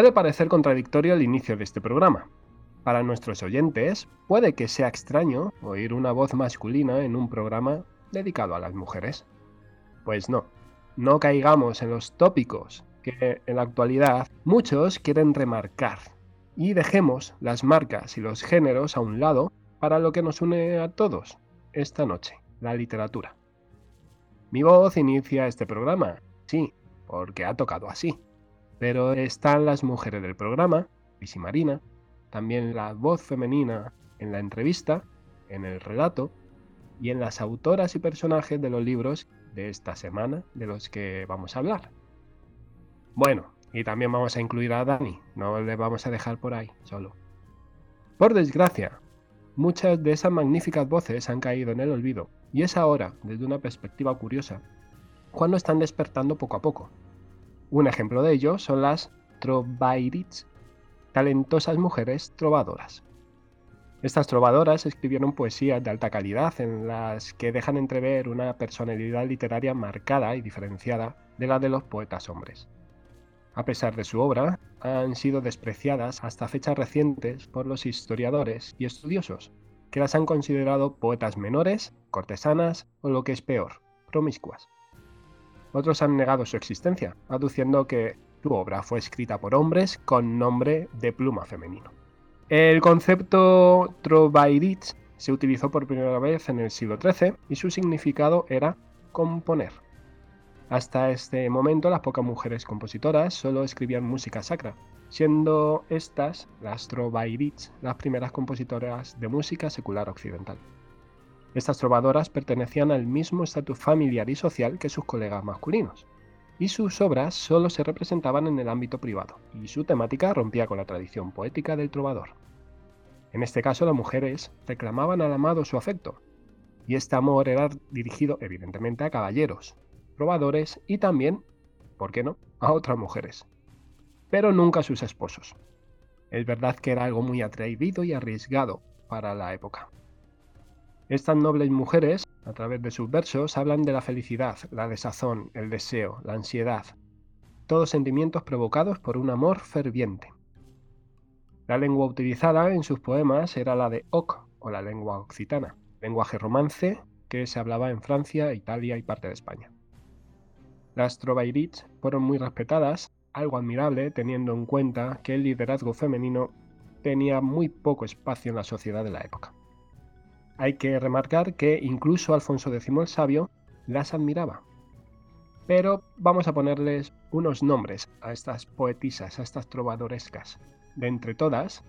Puede parecer contradictorio el inicio de este programa. Para nuestros oyentes, puede que sea extraño oír una voz masculina en un programa dedicado a las mujeres. Pues no, no caigamos en los tópicos que en la actualidad muchos quieren remarcar y dejemos las marcas y los géneros a un lado para lo que nos une a todos esta noche, la literatura. Mi voz inicia este programa, sí, porque ha tocado así. Pero están las mujeres del programa, y Marina, también la voz femenina en la entrevista, en el relato y en las autoras y personajes de los libros de esta semana de los que vamos a hablar. Bueno, y también vamos a incluir a Dani, no le vamos a dejar por ahí solo. Por desgracia, muchas de esas magníficas voces han caído en el olvido, y es ahora, desde una perspectiva curiosa, cuando están despertando poco a poco. Un ejemplo de ello son las Trovairits, talentosas mujeres trovadoras. Estas trovadoras escribieron poesías de alta calidad en las que dejan entrever una personalidad literaria marcada y diferenciada de la de los poetas hombres. A pesar de su obra, han sido despreciadas hasta fechas recientes por los historiadores y estudiosos, que las han considerado poetas menores, cortesanas o lo que es peor, promiscuas. Otros han negado su existencia, aduciendo que su obra fue escrita por hombres con nombre de pluma femenino. El concepto Trovairits se utilizó por primera vez en el siglo XIII y su significado era componer. Hasta este momento las pocas mujeres compositoras solo escribían música sacra, siendo estas, las Trovairits, las primeras compositoras de música secular occidental. Estas trovadoras pertenecían al mismo estatus familiar y social que sus colegas masculinos, y sus obras solo se representaban en el ámbito privado, y su temática rompía con la tradición poética del trovador. En este caso, las mujeres reclamaban al amado su afecto, y este amor era dirigido evidentemente a caballeros, trovadores y también, ¿por qué no?, a otras mujeres, pero nunca a sus esposos. Es verdad que era algo muy atrevido y arriesgado para la época. Estas nobles mujeres, a través de sus versos, hablan de la felicidad, la desazón, el deseo, la ansiedad, todos sentimientos provocados por un amor ferviente. La lengua utilizada en sus poemas era la de Oc, o la lengua occitana, lenguaje romance que se hablaba en Francia, Italia y parte de España. Las trovairits fueron muy respetadas, algo admirable teniendo en cuenta que el liderazgo femenino tenía muy poco espacio en la sociedad de la época. Hay que remarcar que incluso Alfonso X el Sabio las admiraba. Pero vamos a ponerles unos nombres a estas poetisas, a estas trovadorescas. De entre todas,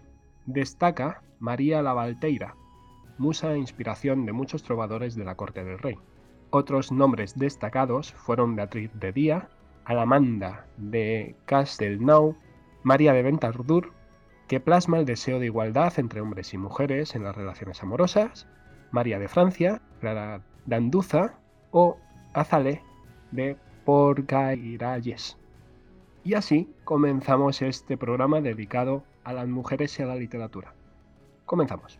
destaca María la Valteira, musa e inspiración de muchos trovadores de la corte del rey. Otros nombres destacados fueron Beatriz de Día, Alamanda de Castelnau, María de Ventardur, que plasma el deseo de igualdad entre hombres y mujeres en las relaciones amorosas, María de Francia, Clara de Anduza o Azalé de Porcairalles. Y así comenzamos este programa dedicado a las mujeres y a la literatura. Comenzamos.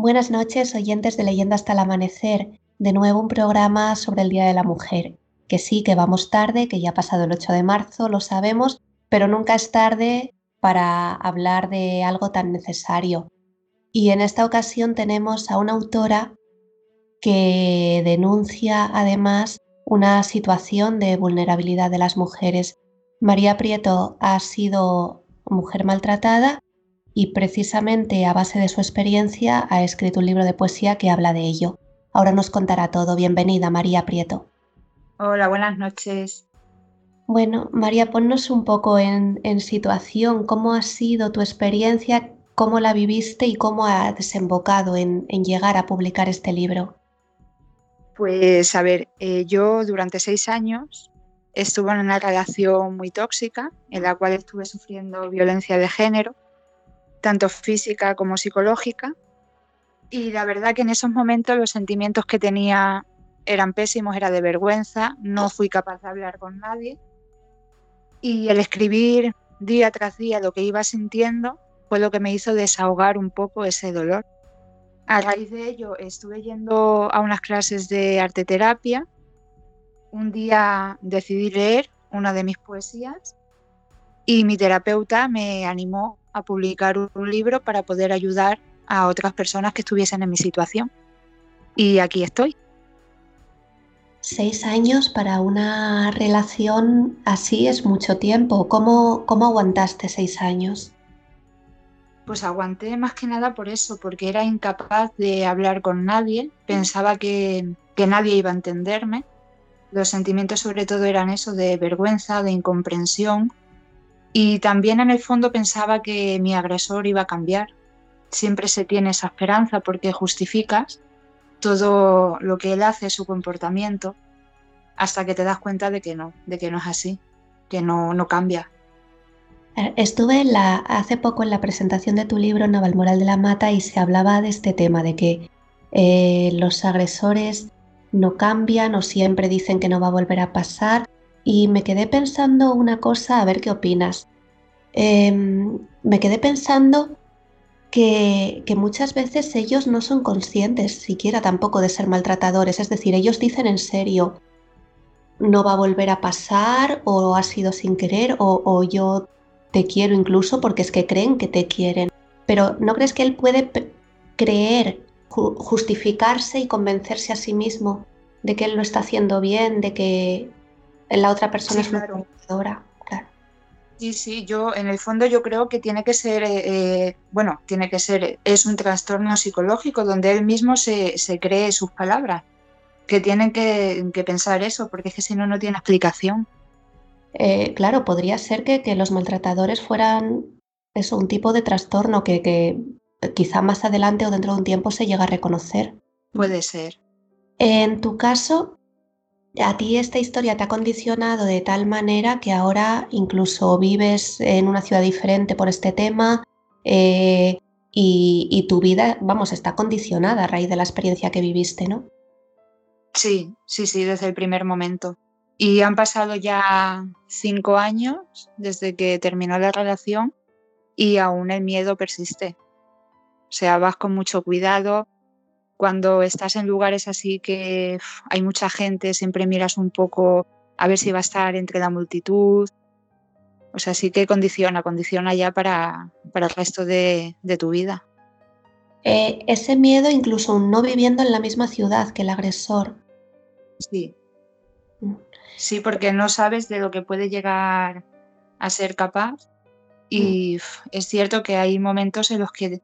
Buenas noches, oyentes de Leyenda hasta el amanecer. De nuevo un programa sobre el Día de la Mujer. Que sí, que vamos tarde, que ya ha pasado el 8 de marzo, lo sabemos, pero nunca es tarde para hablar de algo tan necesario. Y en esta ocasión tenemos a una autora que denuncia además una situación de vulnerabilidad de las mujeres. María Prieto ha sido mujer maltratada y precisamente a base de su experiencia ha escrito un libro de poesía que habla de ello. Ahora nos contará todo. Bienvenida, María Prieto. Hola, buenas noches. Bueno, María, ponnos un poco en, situación. ¿Cómo ha sido tu experiencia? ¿Cómo la viviste y cómo ha desembocado en, llegar a publicar este libro? Pues a ver, eh, yo durante seis años estuve en una relación muy tóxica en la cual estuve sufriendo violencia de género, tanto física como psicológica. Y la verdad que en esos momentos los sentimientos que tenía eran pésimos, era de vergüenza, no fui capaz de hablar con nadie y el escribir día tras día lo que iba sintiendo fue lo que me hizo desahogar un poco ese dolor. A raíz de ello estuve yendo a unas clases de arte terapia. Un día decidí leer una de mis poesías y mi terapeuta me animó a publicar un libro para poder ayudar a otras personas que estuviesen en mi situación. Y aquí estoy. Seis años para una relación así es mucho tiempo. ¿Cómo, cómo aguantaste seis años? Pues aguanté más que nada por eso, porque era incapaz de hablar con nadie, pensaba que, que nadie iba a entenderme. Los sentimientos sobre todo eran eso de vergüenza, de incomprensión. Y también en el fondo pensaba que mi agresor iba a cambiar. Siempre se tiene esa esperanza porque justificas todo lo que él hace, su comportamiento, hasta que te das cuenta de que no, de que no es así, que no, no cambia. Eh, estuve la, hace poco en la presentación de tu libro Navalmoral de la Mata y se hablaba de este tema, de que eh, los agresores no cambian o siempre dicen que no va a volver a pasar. Y me quedé pensando una cosa, a ver qué opinas. Em, me quedé pensando que, muchas veces ellos no son conscientes siquiera tampoco de ser maltratadores, es decir, ellos dicen en serio, no va a volver a pasar o ha sido sin querer o, yo te quiero incluso porque es que creen que te quieren. Pero ¿no crees que él puede creer, justificarse y convencerse a sí mismo de que él lo está haciendo bien, de que la otra persona es una maltratadora? Sí, sí, yo en el fondo yo creo que tiene que ser, eh, eh, bueno, tiene que ser, es un trastorno psicológico donde él mismo se, cree sus palabras, que tienen que, pensar eso, porque es que si no, no tiene explicación. Eh, claro, podría ser que, los maltratadores fueran eso, un tipo de trastorno que, que quizá más adelante o dentro de un tiempo se llega a reconocer. Puede ser. En tu caso, a ti esta historia te ha condicionado de tal manera que ahora incluso vives en una ciudad diferente por este tema eh, y, tu vida, vamos, está condicionada a raíz de la experiencia que viviste, ¿no? Sí, sí, sí, desde el primer momento. Y han pasado ya cinco años desde que terminó la relación y aún el miedo persiste. O sea, vas con mucho cuidado, cuando estás en lugares así que hay mucha gente, siempre miras un poco a ver si va a estar entre la multitud. O sea, sí que condiciona, condiciona ya para, para el resto de, tu vida. Eh, ese miedo incluso no viviendo en la misma ciudad que el agresor. Sí. Mm. Sí, porque no sabes de lo que puede llegar a ser capaz. Y mm. es cierto que hay momentos en los que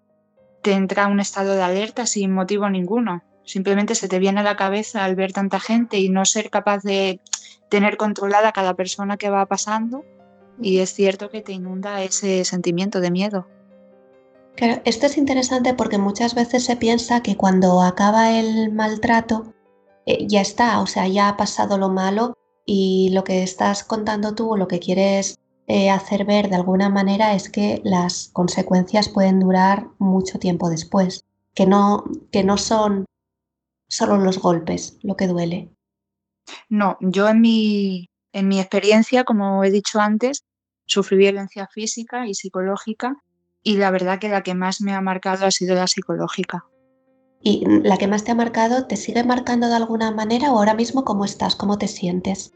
te entra un estado de alerta sin motivo ninguno. Simplemente se te viene a la cabeza al ver tanta gente y no ser capaz de tener controlada cada persona que va pasando. Y es cierto que te inunda ese sentimiento de miedo. Claro, esto es interesante porque muchas veces se piensa que cuando acaba el maltrato eh, ya está, o sea, ya ha pasado lo malo y lo que estás contando tú lo que quieres eh, hacer ver de alguna manera es que las consecuencias pueden durar mucho tiempo después, que no, que no son solo los golpes lo que duele. No, yo en mi, en mi experiencia, como he dicho antes, sufrí violencia física y psicológica y la verdad que la que más me ha marcado ha sido la psicológica. ¿Y la que más te ha marcado, te sigue marcando de alguna manera o ahora mismo cómo estás, cómo te sientes?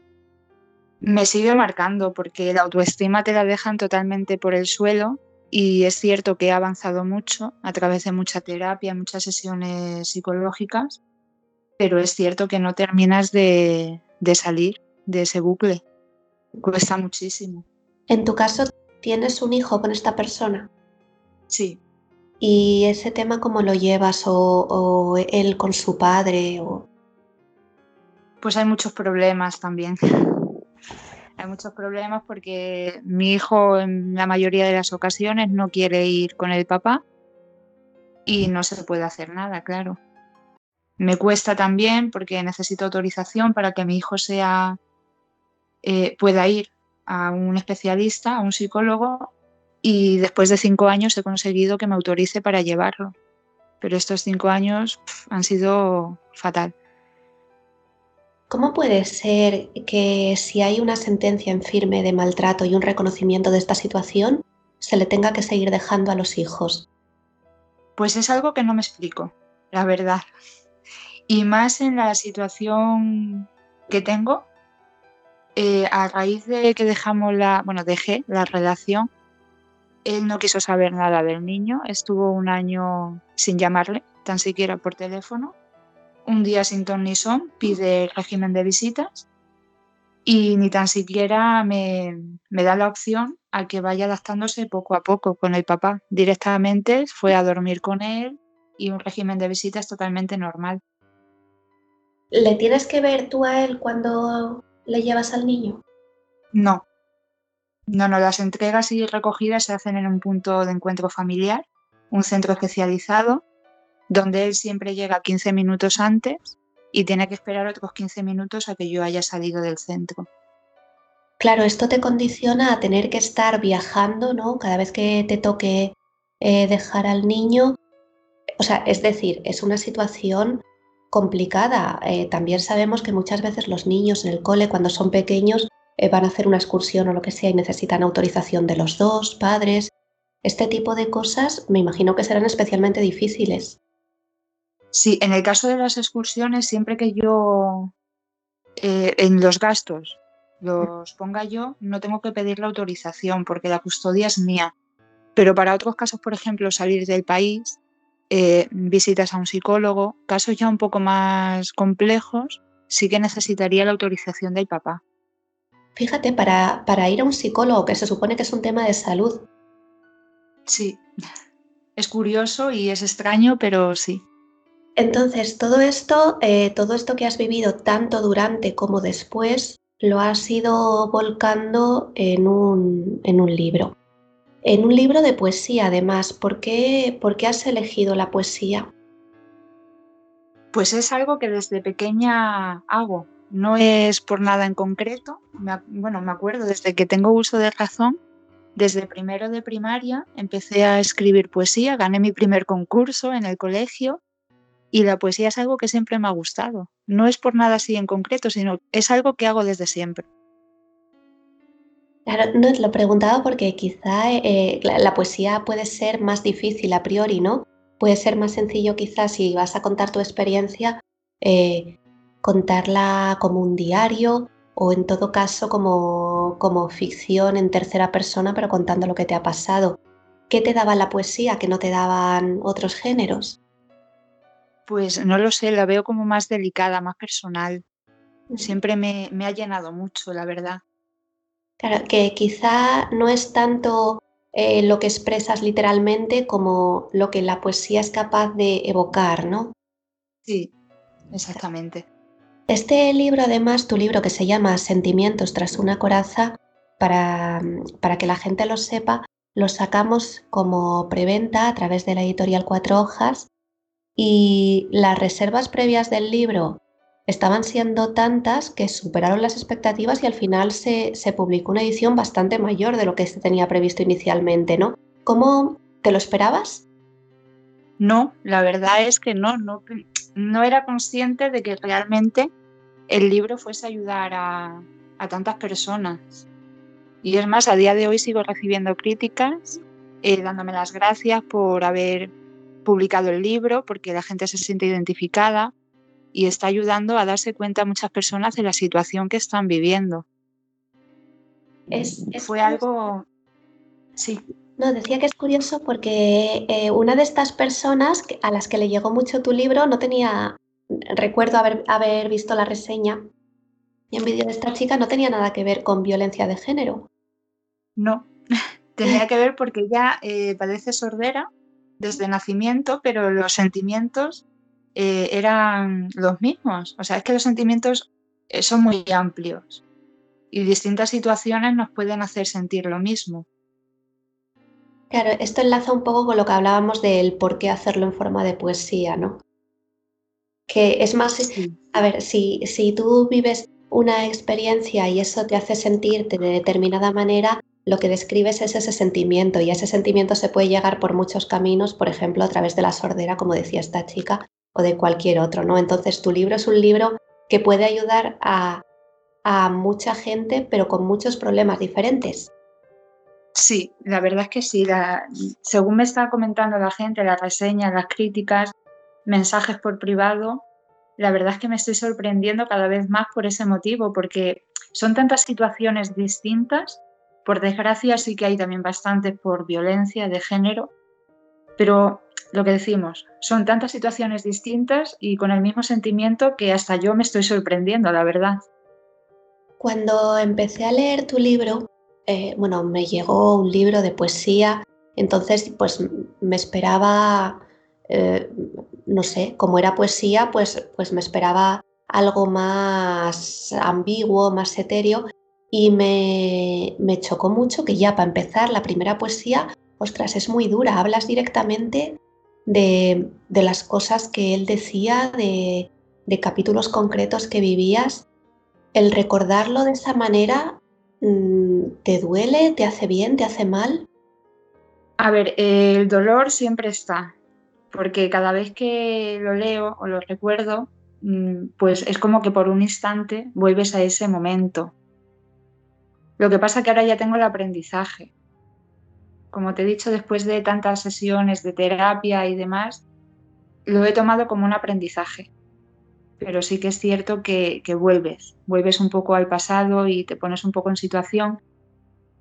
Me sigue marcando porque la autoestima te la dejan totalmente por el suelo y es cierto que he avanzado mucho a través de mucha terapia, muchas sesiones psicológicas, pero es cierto que no terminas de, de salir de ese bucle. Cuesta muchísimo. En tu caso, ¿tienes un hijo con esta persona? Sí. ¿Y ese tema cómo lo llevas? ¿O, él con su padre? O... Pues hay muchos problemas también. Hay muchos problemas porque mi hijo en la mayoría de las ocasiones no quiere ir con el papá y no se puede hacer nada, claro. Me cuesta también porque necesito autorización para que mi hijo sea eh, pueda ir a un especialista, a un psicólogo, y después de cinco años he conseguido que me autorice para llevarlo. Pero estos cinco años han sido fatal. ¿Cómo puede ser que si hay una sentencia en firme de maltrato y un reconocimiento de esta situación, se le tenga que seguir dejando a los hijos? Pues es algo que no me explico, la verdad. Y más en la situación que tengo, eh, a raíz de que dejamos la, bueno, dejé la relación, él no quiso saber nada del niño, estuvo un año sin llamarle, tan siquiera por teléfono. Un día sin ton ni son, pide régimen de visitas y ni tan siquiera me, me da la opción a que vaya adaptándose poco a poco con el papá. Directamente fue a dormir con él y un régimen de visitas totalmente normal. ¿Le tienes que ver tú a él cuando le llevas al niño? No. No, no, las entregas y recogidas se hacen en un punto de encuentro familiar, un centro especializado, donde él siempre llega 15 minutos antes y tiene que esperar otros 15 minutos a que yo haya salido del centro. Claro, esto te condiciona a tener que estar viajando, ¿no? Cada vez que te toque eh, dejar al niño. O sea, es decir, es una situación complicada. Eh, también sabemos que muchas veces los niños en el cole, cuando son pequeños, eh, van a hacer una excursión o lo que sea y necesitan autorización de los dos padres. Este tipo de cosas me imagino que serán especialmente difíciles. Sí, en el caso de las excursiones, siempre que yo eh, en los gastos los ponga yo, no tengo que pedir la autorización porque la custodia es mía. Pero para otros casos, por ejemplo, salir del país, eh, visitas a un psicólogo, casos ya un poco más complejos, sí que necesitaría la autorización del papá. Fíjate, para, para ir a un psicólogo, que se supone que es un tema de salud. Sí, es curioso y es extraño, pero sí. Entonces, todo esto, eh, todo esto que has vivido tanto durante como después, lo has ido volcando en un, en un libro en un libro de poesía además. ¿Por qué, ¿Por qué has elegido la poesía? Pues es algo que desde pequeña hago. No es por nada en concreto. bueno, me acuerdo desde que tengo uso de razón, desde primero de primaria empecé a escribir poesía, gané mi primer concurso en el colegio y la poesía es algo que siempre me ha gustado. No es por nada así en concreto, sino es algo que hago desde siempre. Claro, no, lo preguntaba porque quizá eh, la, poesía puede ser más difícil a priori, ¿no? Puede ser más sencillo quizás si vas a contar tu experiencia, eh, contarla como un diario o en todo caso como, como ficción en tercera persona, pero contando lo que te ha pasado. ¿Qué te daba la poesía que no te daban otros géneros? Pues no lo sé, la veo como más delicada, más personal. Siempre me, me ha llenado mucho, la verdad. Claro, que quizá no es tanto eh, lo que expresas literalmente como lo que la poesía es capaz de evocar, ¿no? Sí, exactamente. Este libro, además, tu libro que se llama Sentimientos tras una coraza, para, para que la gente lo sepa, lo sacamos como preventa a través de la editorial Cuatro Hojas y las reservas previas del libro estaban siendo tantas que superaron las expectativas y al final se, publicó una edición bastante mayor de lo que se tenía previsto inicialmente, ¿no? ¿Cómo te lo esperabas? No, la verdad es que no, no, no era consciente de que realmente el libro fuese a ayudar a, tantas personas. Y es más, a día de hoy sigo recibiendo críticas, eh, dándome las gracias por haber publicado el libro porque la gente se siente identificada y está ayudando a darse cuenta a muchas personas de la situación que están viviendo. Es, Fue algo... Sí. No, decía que es curioso porque eh, una de estas personas a las que le llegó mucho tu libro no tenía, recuerdo haber, haber visto la reseña y en vídeo de esta chica no tenía nada que ver con violencia de género. No, tenía que ver porque ella eh, padece sordera desde nacimiento, pero los sentimientos eh, eran los mismos. O sea, es que los sentimientos son muy amplios y distintas situaciones nos pueden hacer sentir lo mismo. Claro, esto enlaza un poco con lo que hablábamos del por qué hacerlo en forma de poesía, ¿no? Que es más, a ver, si, si tú vives una experiencia y eso te hace sentirte de determinada manera, lo que describes es ese sentimiento y ese sentimiento se puede llegar por muchos caminos, por ejemplo, a través de la sordera, como decía esta chica, o de cualquier otro, ¿no? Entonces, tu libro es un libro que puede ayudar a, mucha gente, pero con muchos problemas diferentes. Sí, la verdad es que sí. según me está comentando la gente, las reseñas, las críticas, mensajes por privado, la verdad es que me estoy sorprendiendo cada vez más por ese motivo, porque son tantas situaciones distintas. Por desgracia sí que hay también bastante por violencia de género, pero lo que decimos, son tantas situaciones distintas y con el mismo sentimiento que hasta yo me estoy sorprendiendo, la verdad. Cuando empecé a leer tu libro, eh, bueno, me llegó un libro de poesía, entonces pues me esperaba, eh, no sé, como era poesía, pues, pues me esperaba algo más ambiguo, más etéreo y me, me chocó mucho que ya para empezar la primera poesía, ostras, es muy dura, hablas directamente de, de las cosas que él decía, de, de capítulos concretos que vivías. El recordarlo de esa manera Mm, ¿Te duele? ¿Te hace bien? ¿Te hace mal? A ver, el dolor siempre está, porque cada vez que lo leo o lo recuerdo, mm, pues es como que por un instante vuelves a ese momento. Lo que pasa que ahora ya tengo el aprendizaje. Como te he dicho, después de tantas sesiones de terapia y demás, lo he tomado como un aprendizaje pero sí que es cierto que, vuelves, vuelves un poco al pasado y te pones un poco en situación.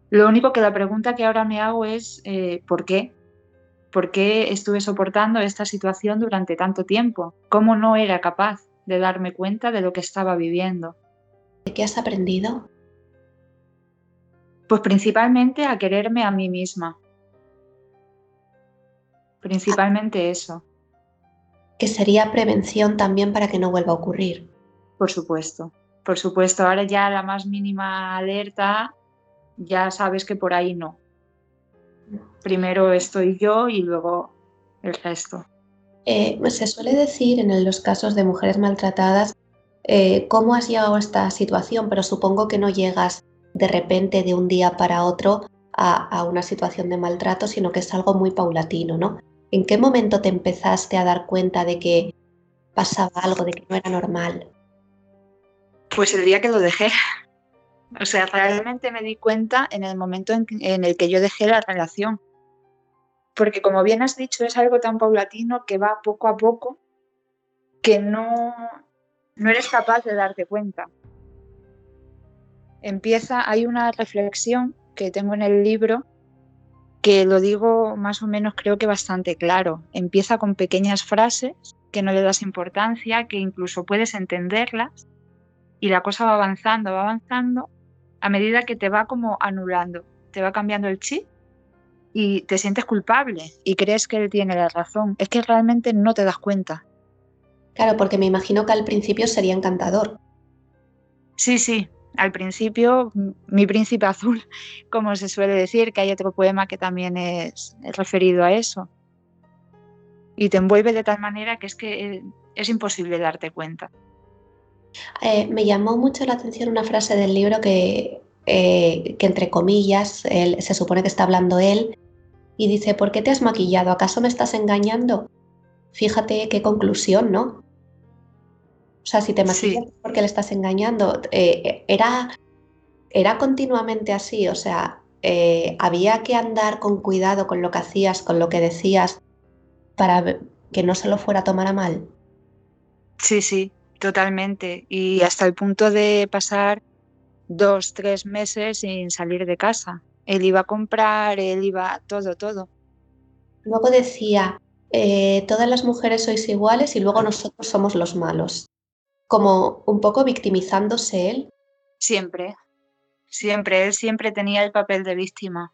Lo único que la pregunta que ahora me hago es eh, ¿por qué? ¿Por qué estuve soportando esta situación durante tanto tiempo? ¿Cómo no era capaz de darme cuenta de lo que estaba viviendo? ¿De qué has aprendido? Pues principalmente a quererme a mí misma. Principalmente eso que sería prevención también para que no vuelva a ocurrir. Por supuesto, por supuesto. Ahora ya la más mínima alerta, ya sabes que por ahí no. Primero estoy yo y luego el resto. Eh, se suele decir en los casos de mujeres maltratadas eh, cómo has llegado a esta situación, pero supongo que no llegas de repente de un día para otro a, a, una situación de maltrato, sino que es algo muy paulatino, ¿no? ¿En qué momento te empezaste a dar cuenta de que pasaba algo, de que no era normal? Pues el día que lo dejé. O sea, realmente me di cuenta en el momento en, el que yo dejé la relación. Porque como bien has dicho, es algo tan paulatino que va poco a poco que no, no eres capaz de darte cuenta. Empieza, hay una reflexión que tengo en el libro que lo digo más o menos creo que bastante claro. Empieza con pequeñas frases que no le das importancia, que incluso puedes entenderlas y la cosa va avanzando, va avanzando a medida que te va como anulando, te va cambiando el chip y te sientes culpable y crees que él tiene la razón. Es que realmente no te das cuenta. Claro, porque me imagino que al principio sería encantador. Sí, sí, al principio mi príncipe azul, como se suele decir, que hay otro poema que también es, referido a eso. Y te envuelve de tal manera que es que eh, es imposible darte cuenta. Eh, me llamó mucho la atención una frase del libro que, eh, que entre comillas, se supone que está hablando él, y dice, ¿por qué te has maquillado? ¿Acaso me estás engañando? Fíjate qué conclusión, ¿no? O sea, si te maquillas porque le estás engañando, eh, era, era continuamente así, o sea, eh, había que andar con cuidado con lo que hacías, con lo que decías, para que no se lo fuera a tomar a mal. Sí, sí, totalmente. Y hasta el punto de pasar dos, tres meses sin salir de casa. Él iba a comprar, él iba todo, todo. Luego decía, eh, todas las mujeres sois iguales y luego nosotros somos los malos. Como un poco victimizándose él. Siempre, siempre, él siempre tenía el papel de víctima.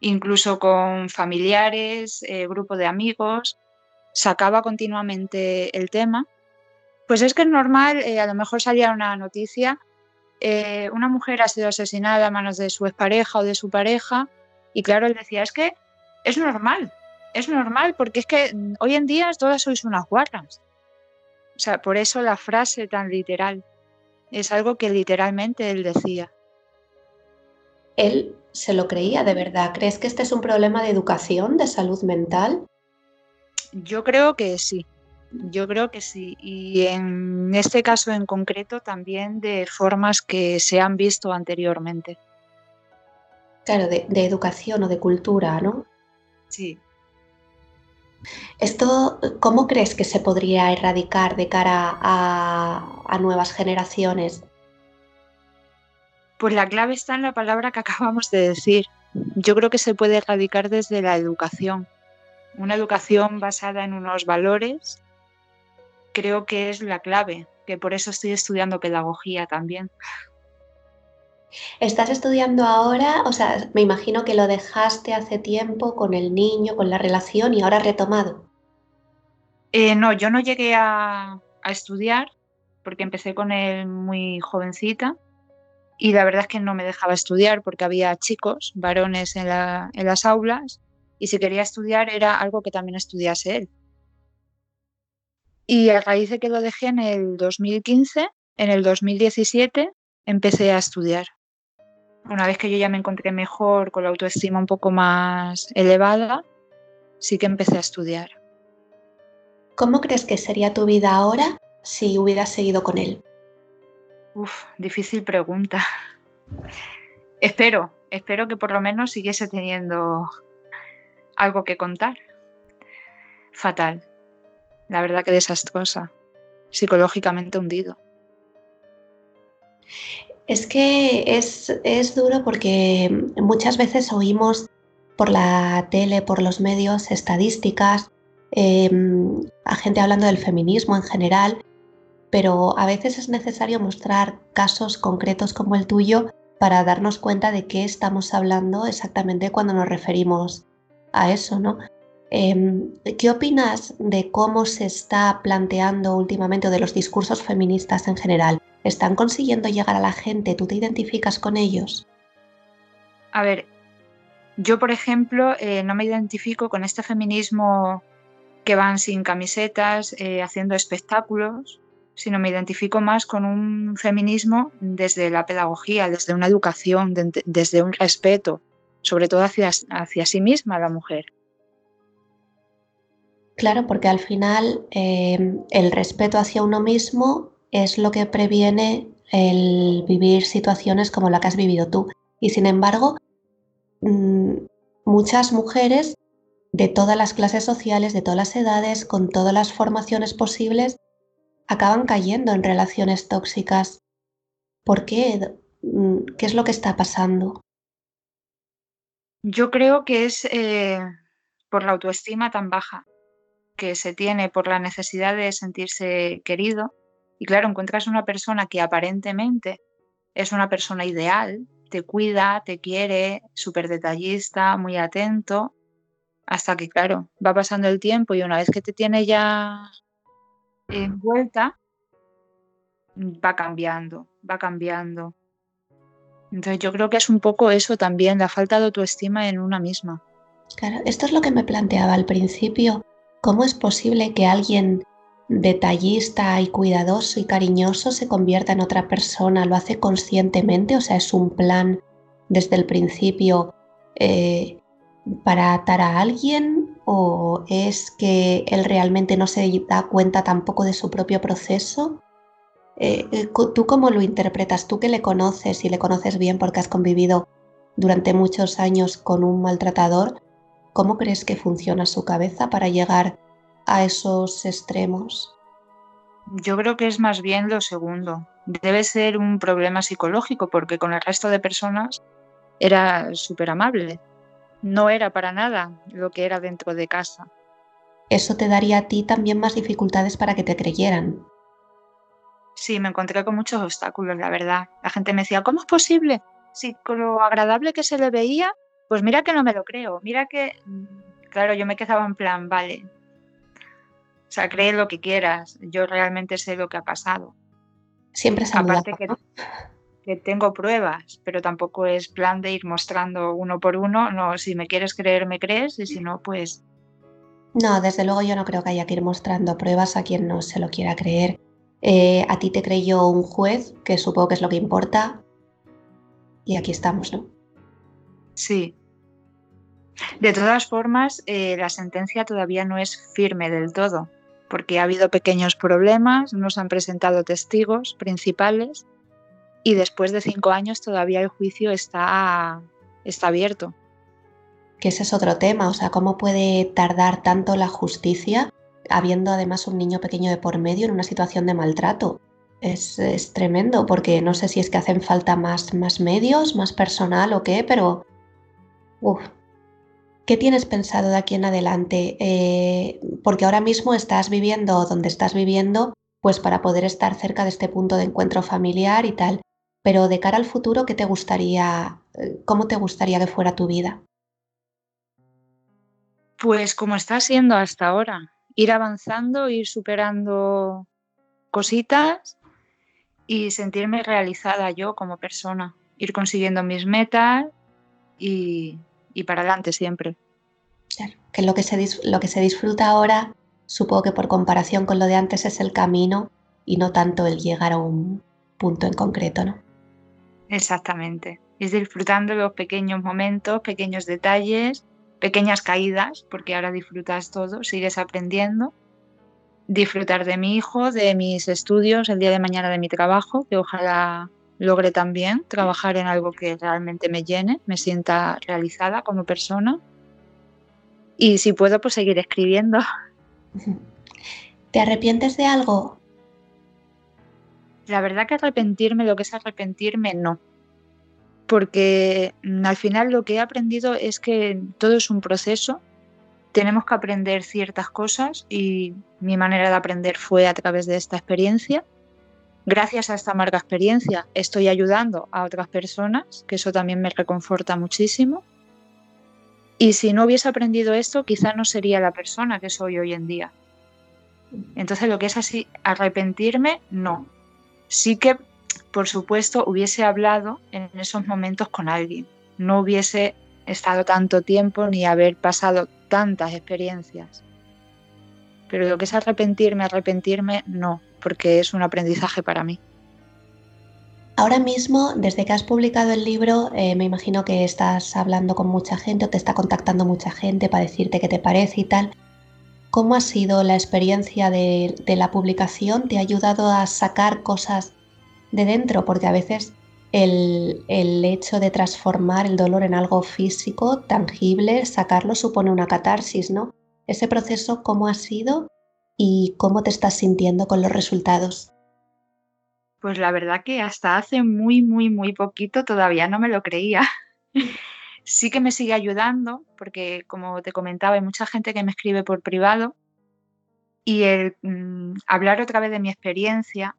Incluso con familiares, eh, grupo de amigos, sacaba continuamente el tema. Pues es que es normal, eh, a lo mejor salía una noticia, eh, una mujer ha sido asesinada a manos de su expareja o de su pareja, y claro, él decía, es que es normal, es normal, porque es que hoy en día todas sois unas guarras. O sea, por eso la frase tan literal. Es algo que literalmente él decía. Él se lo creía de verdad. ¿Crees que este es un problema de educación, de salud mental? Yo creo que sí, yo creo que sí. Y en este caso en concreto también de formas que se han visto anteriormente. Claro, de, educación o de cultura, ¿no? Sí. ¿Esto cómo crees que se podría erradicar de cara a, a nuevas generaciones? Pues la clave está en la palabra que acabamos de decir. Yo creo que se puede erradicar desde la educación una educación basada en unos valores, creo que es la clave, que por eso estoy estudiando pedagogía también. ¿Estás estudiando ahora? O sea, me imagino que lo dejaste hace tiempo con el niño, con la relación y ahora retomado. Eh, no, yo no llegué a, estudiar porque empecé con él muy jovencita y la verdad es que no me dejaba estudiar porque había chicos, varones en las aulas y si quería estudiar era algo que también estudiase él. Y a raíz de que lo dejé en el 2015, en el 2017 empecé a estudiar. Una vez que yo ya me encontré mejor, con la autoestima un poco más elevada, sí que empecé a estudiar. ¿Cómo crees que sería tu vida ahora si hubieras seguido con él? Uf, difícil pregunta. Espero, espero que por lo menos siguiese teniendo algo que contar. Fatal. La verdad que desastrosa. Psicológicamente hundido. Es que es, es duro porque muchas veces oímos por la tele, por los medios, estadísticas, em, a gente hablando del feminismo en general, pero a veces es necesario mostrar casos concretos como el tuyo para darnos cuenta de qué estamos hablando exactamente cuando nos referimos a eso, ¿no? Em, ¿Qué opinas de cómo se está planteando últimamente o de los discursos feministas en general? ¿Están consiguiendo llegar a la gente? ¿Tú te identificas con ellos? A ver, yo por ejemplo eh, no me identifico con este feminismo que van sin camisetas, eh, haciendo espectáculos, sino me identifico más con un feminismo desde la pedagogía, desde una educación, desde un respeto, sobre todo hacia, hacia sí misma la mujer. Claro, porque al final eh, el respeto hacia uno mismo es lo que previene el vivir situaciones como la que has vivido tú. Y sin embargo, mm, muchas mujeres de todas las clases sociales, de todas las edades, con todas las formaciones posibles, acaban cayendo en relaciones tóxicas. ¿Por qué? Mm, ¿Qué es lo que está pasando? Yo creo que es eh, por la autoestima tan baja que se tiene, por la necesidad de sentirse querido. Y claro, encuentras una persona que aparentemente es una persona ideal, te cuida, te quiere, súper detallista, muy atento, hasta que, claro, va pasando el tiempo y una vez que te tiene ya en vuelta, va cambiando, va cambiando. Entonces yo creo que es un poco eso también, la falta de autoestima en una misma. Claro, esto es lo que me planteaba al principio. ¿Cómo es posible que alguien detallista y cuidadoso y cariñoso se convierta en otra persona? ¿Lo hace conscientemente? O sea, es un plan desde el principio eh, para atar a alguien o es que él realmente no se da cuenta tampoco de su propio proceso? Eh, eh, ¿Tú cómo lo interpretas? Tú que le conoces y le conoces bien porque has convivido durante muchos años con un maltratador, ¿Cómo crees que funciona su cabeza para llegar a esos extremos? Yo creo que es más bien lo segundo. Debe ser un problema psicológico porque con el resto de personas era súper amable. No era para nada lo que era dentro de casa. Eso te daría a ti también más dificultades para que te creyeran. Sí, me encontré con muchos obstáculos, la verdad. La gente me decía, ¿cómo es posible? Si con lo agradable que se le veía, pues mira que no me lo creo. Mira que, claro, yo me quedaba en plan, vale. O sea, cree lo que quieras. Yo realmente sé lo que ha pasado. Siempre se Aparte que, que tengo pruebas, pero tampoco es plan de ir mostrando uno por uno. No, si me quieres creer, me crees, y si no, pues no, desde luego yo no creo que haya que ir mostrando pruebas a quien no se lo quiera creer. Eh, a ti te creyó un juez, que supongo que es lo que importa, y aquí estamos, ¿no? Sí. De todas formas, eh, la sentencia todavía no es firme del todo, porque ha habido pequeños problemas, nos han presentado testigos principales y después de cinco años todavía el juicio está, está abierto que ese es otro tema, o sea, cómo puede tardar tanto la justicia habiendo además un niño pequeño de por medio en una situación de maltrato. Es, tremendo porque no sé si es que hacen falta más, más medios, más personal o qué, pero... Uf. ¿Qué tienes pensado de aquí en adelante? Eh, porque ahora mismo estás viviendo donde estás viviendo, pues para poder estar cerca de este punto de encuentro familiar y tal. Pero de cara al futuro, ¿qué te gustaría, eh, cómo te gustaría que fuera tu vida? Pues como está siendo hasta ahora, ir avanzando, ir superando cositas y sentirme realizada yo como persona, ir consiguiendo mis metas y, para adelante siempre. Claro, que lo que, se, lo que se disfruta ahora, supongo que por comparación con lo de antes es el camino y no tanto el llegar a un punto en concreto, ¿no? Exactamente. Es disfrutando los pequeños momentos, pequeños detalles pequeñas caídas, porque ahora disfrutas todo, sigues aprendiendo. Disfrutar de mi hijo, de mis estudios, el día de mañana de mi trabajo, que ojalá logre también trabajar en algo que realmente me llene, me sienta realizada como persona. Y si puedo, pues seguir escribiendo. ¿Te arrepientes de algo? La verdad que arrepentirme, lo que es arrepentirme, no porque mm, al final lo que he aprendido es que todo es un proceso, tenemos que aprender ciertas cosas y mi manera de aprender fue a través de esta experiencia. Gracias a esta amarga experiencia estoy ayudando a otras personas, que eso también me reconforta muchísimo. Y si no hubiese aprendido esto, quizá no sería la persona que soy hoy en día. Entonces lo que es así, arrepentirme, no. Sí que por supuesto, hubiese hablado en esos momentos con alguien. No hubiese estado tanto tiempo ni haber pasado tantas experiencias. Pero lo que es arrepentirme, arrepentirme, no, porque es un aprendizaje para mí. Ahora mismo, desde que has publicado el libro, eh, me imagino que estás hablando con mucha gente o te está contactando mucha gente para decirte qué te parece y tal. ¿Cómo ha sido la experiencia de, de la publicación? ¿Te ha ayudado a sacar cosas de dentro, porque a veces el, hecho de transformar el dolor en algo físico, tangible, sacarlo supone una catarsis, ¿no? Ese proceso, ¿cómo ha sido y cómo te estás sintiendo con los resultados? Pues la verdad que hasta hace muy, muy, muy poquito todavía no me lo creía. sí que me sigue ayudando, porque como te comentaba, hay mucha gente que me escribe por privado y el mm, hablar otra vez de mi experiencia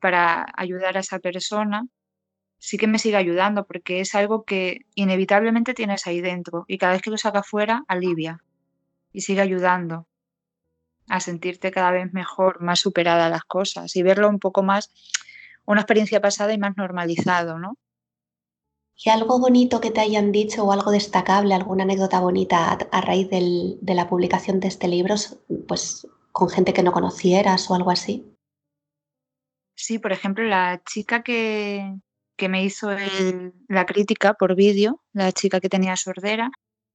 para ayudar a esa persona, sí que me sigue ayudando porque es algo que inevitablemente tienes ahí dentro y cada vez que lo saca fuera alivia y sigue ayudando a sentirte cada vez mejor, más superada las cosas y verlo un poco más, una experiencia pasada y más normalizado, ¿no? ¿Y algo bonito que te hayan dicho o algo destacable, alguna anécdota bonita a, raíz de la publicación de este libro, pues con gente que no conocieras o algo así? Sí, por ejemplo, la chica que, me hizo la crítica por vídeo, la chica que tenía sordera,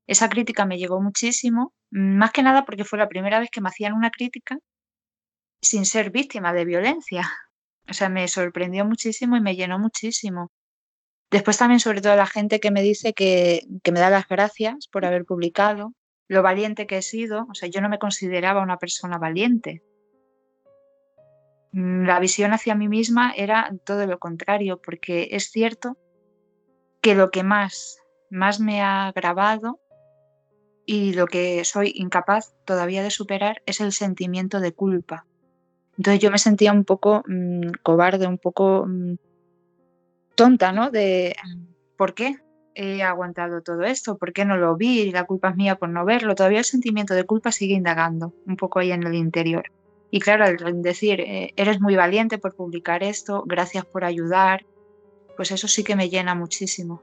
esa crítica me llegó muchísimo, más que nada porque fue la primera vez que me hacían una crítica sin ser víctima de violencia. O sea, me sorprendió muchísimo y me llenó muchísimo. Después también, sobre todo, la gente que me dice que, que me da las gracias por haber publicado, lo valiente que he sido, o sea, yo no me consideraba una persona valiente. Mm, la visión hacia mí misma era todo lo contrario, porque es cierto que lo que más, más me ha grabado y lo que soy incapaz todavía de superar es el sentimiento de culpa. Entonces yo me sentía un poco mm, cobarde, un poco mm, tonta, ¿no? De ¿por qué he aguantado todo esto? ¿Por qué no lo vi? La culpa es mía por no verlo. Todavía el sentimiento de culpa sigue indagando un poco ahí en el interior. Y claro, al decir, eh, eres muy valiente por publicar esto, gracias por ayudar, pues eso sí que me llena muchísimo.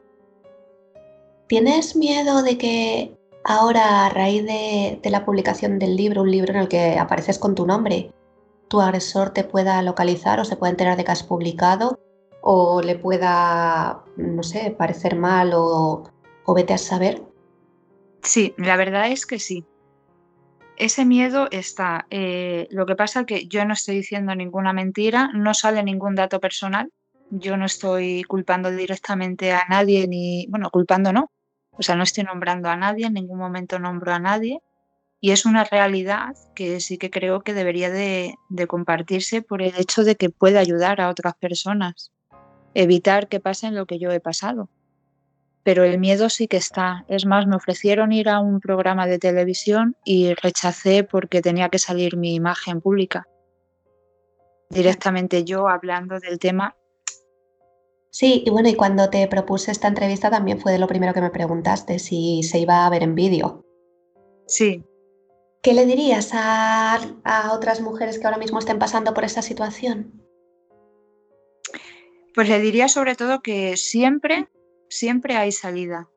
¿Tienes miedo de que ahora, a raíz de, la publicación del libro, un libro en el que apareces con tu nombre, tu agresor te pueda localizar o se pueda enterar de que has publicado o le pueda, no sé, parecer mal o, vete a saber? Sí, la verdad es que sí. Ese miedo está. Eh, lo que pasa es que yo no estoy diciendo ninguna mentira, no sale ningún dato personal. Yo no estoy culpando directamente a nadie, ni, bueno, culpando no. O sea, no estoy nombrando a nadie, en ningún momento nombro a nadie. Y es una realidad que sí que creo que debería de, compartirse por el hecho de que puede ayudar a otras personas, evitar que pasen lo que yo he pasado. Pero el miedo sí que está. Es más, me ofrecieron ir a un programa de televisión y rechacé porque tenía que salir mi imagen pública. Directamente yo hablando del tema. Sí, y bueno, y cuando te propuse esta entrevista también fue de lo primero que me preguntaste, si se iba a ver en vídeo. Sí, ¿Qué le dirías a, otras mujeres que ahora mismo estén pasando por esta situación? Pues le diría sobre todo que siempre, siempre hay salida.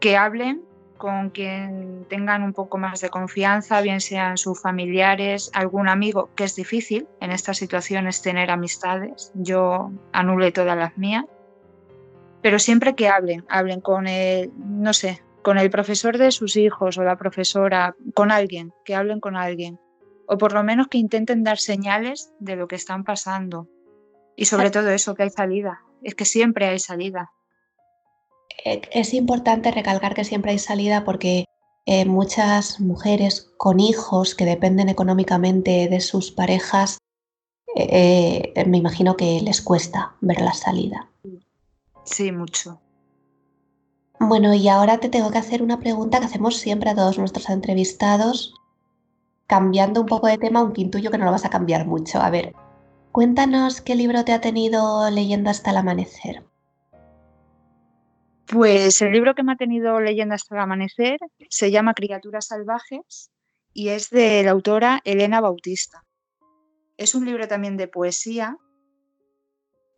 Que hablen con quien tengan un poco más de confianza, bien sean sus familiares, algún amigo, que es difícil en estas situaciones tener amistades. Yo anulé todas las mías. Pero siempre que hablen, hablen con el, no sé, con el profesor de sus hijos o la profesora, con alguien, que hablen con alguien, o por lo menos que intenten dar señales de lo que están pasando. Y sobre todo eso, que hay salida, es que siempre hay salida. Eh, es importante recalcar que siempre hay salida porque eh, muchas mujeres con hijos que dependen económicamente de sus parejas, eh, me imagino que les cuesta ver la salida. Sí, mucho. Bueno, y ahora te tengo que hacer una pregunta que hacemos siempre a todos nuestros entrevistados, cambiando un poco de tema, aunque intuyo que no lo vas a cambiar mucho. A ver, cuéntanos qué libro te ha tenido leyendo hasta el amanecer. Pues el libro que me ha tenido leyendo hasta el amanecer se llama Criaturas Salvajes y es de la autora Elena Bautista. Es un libro también de poesía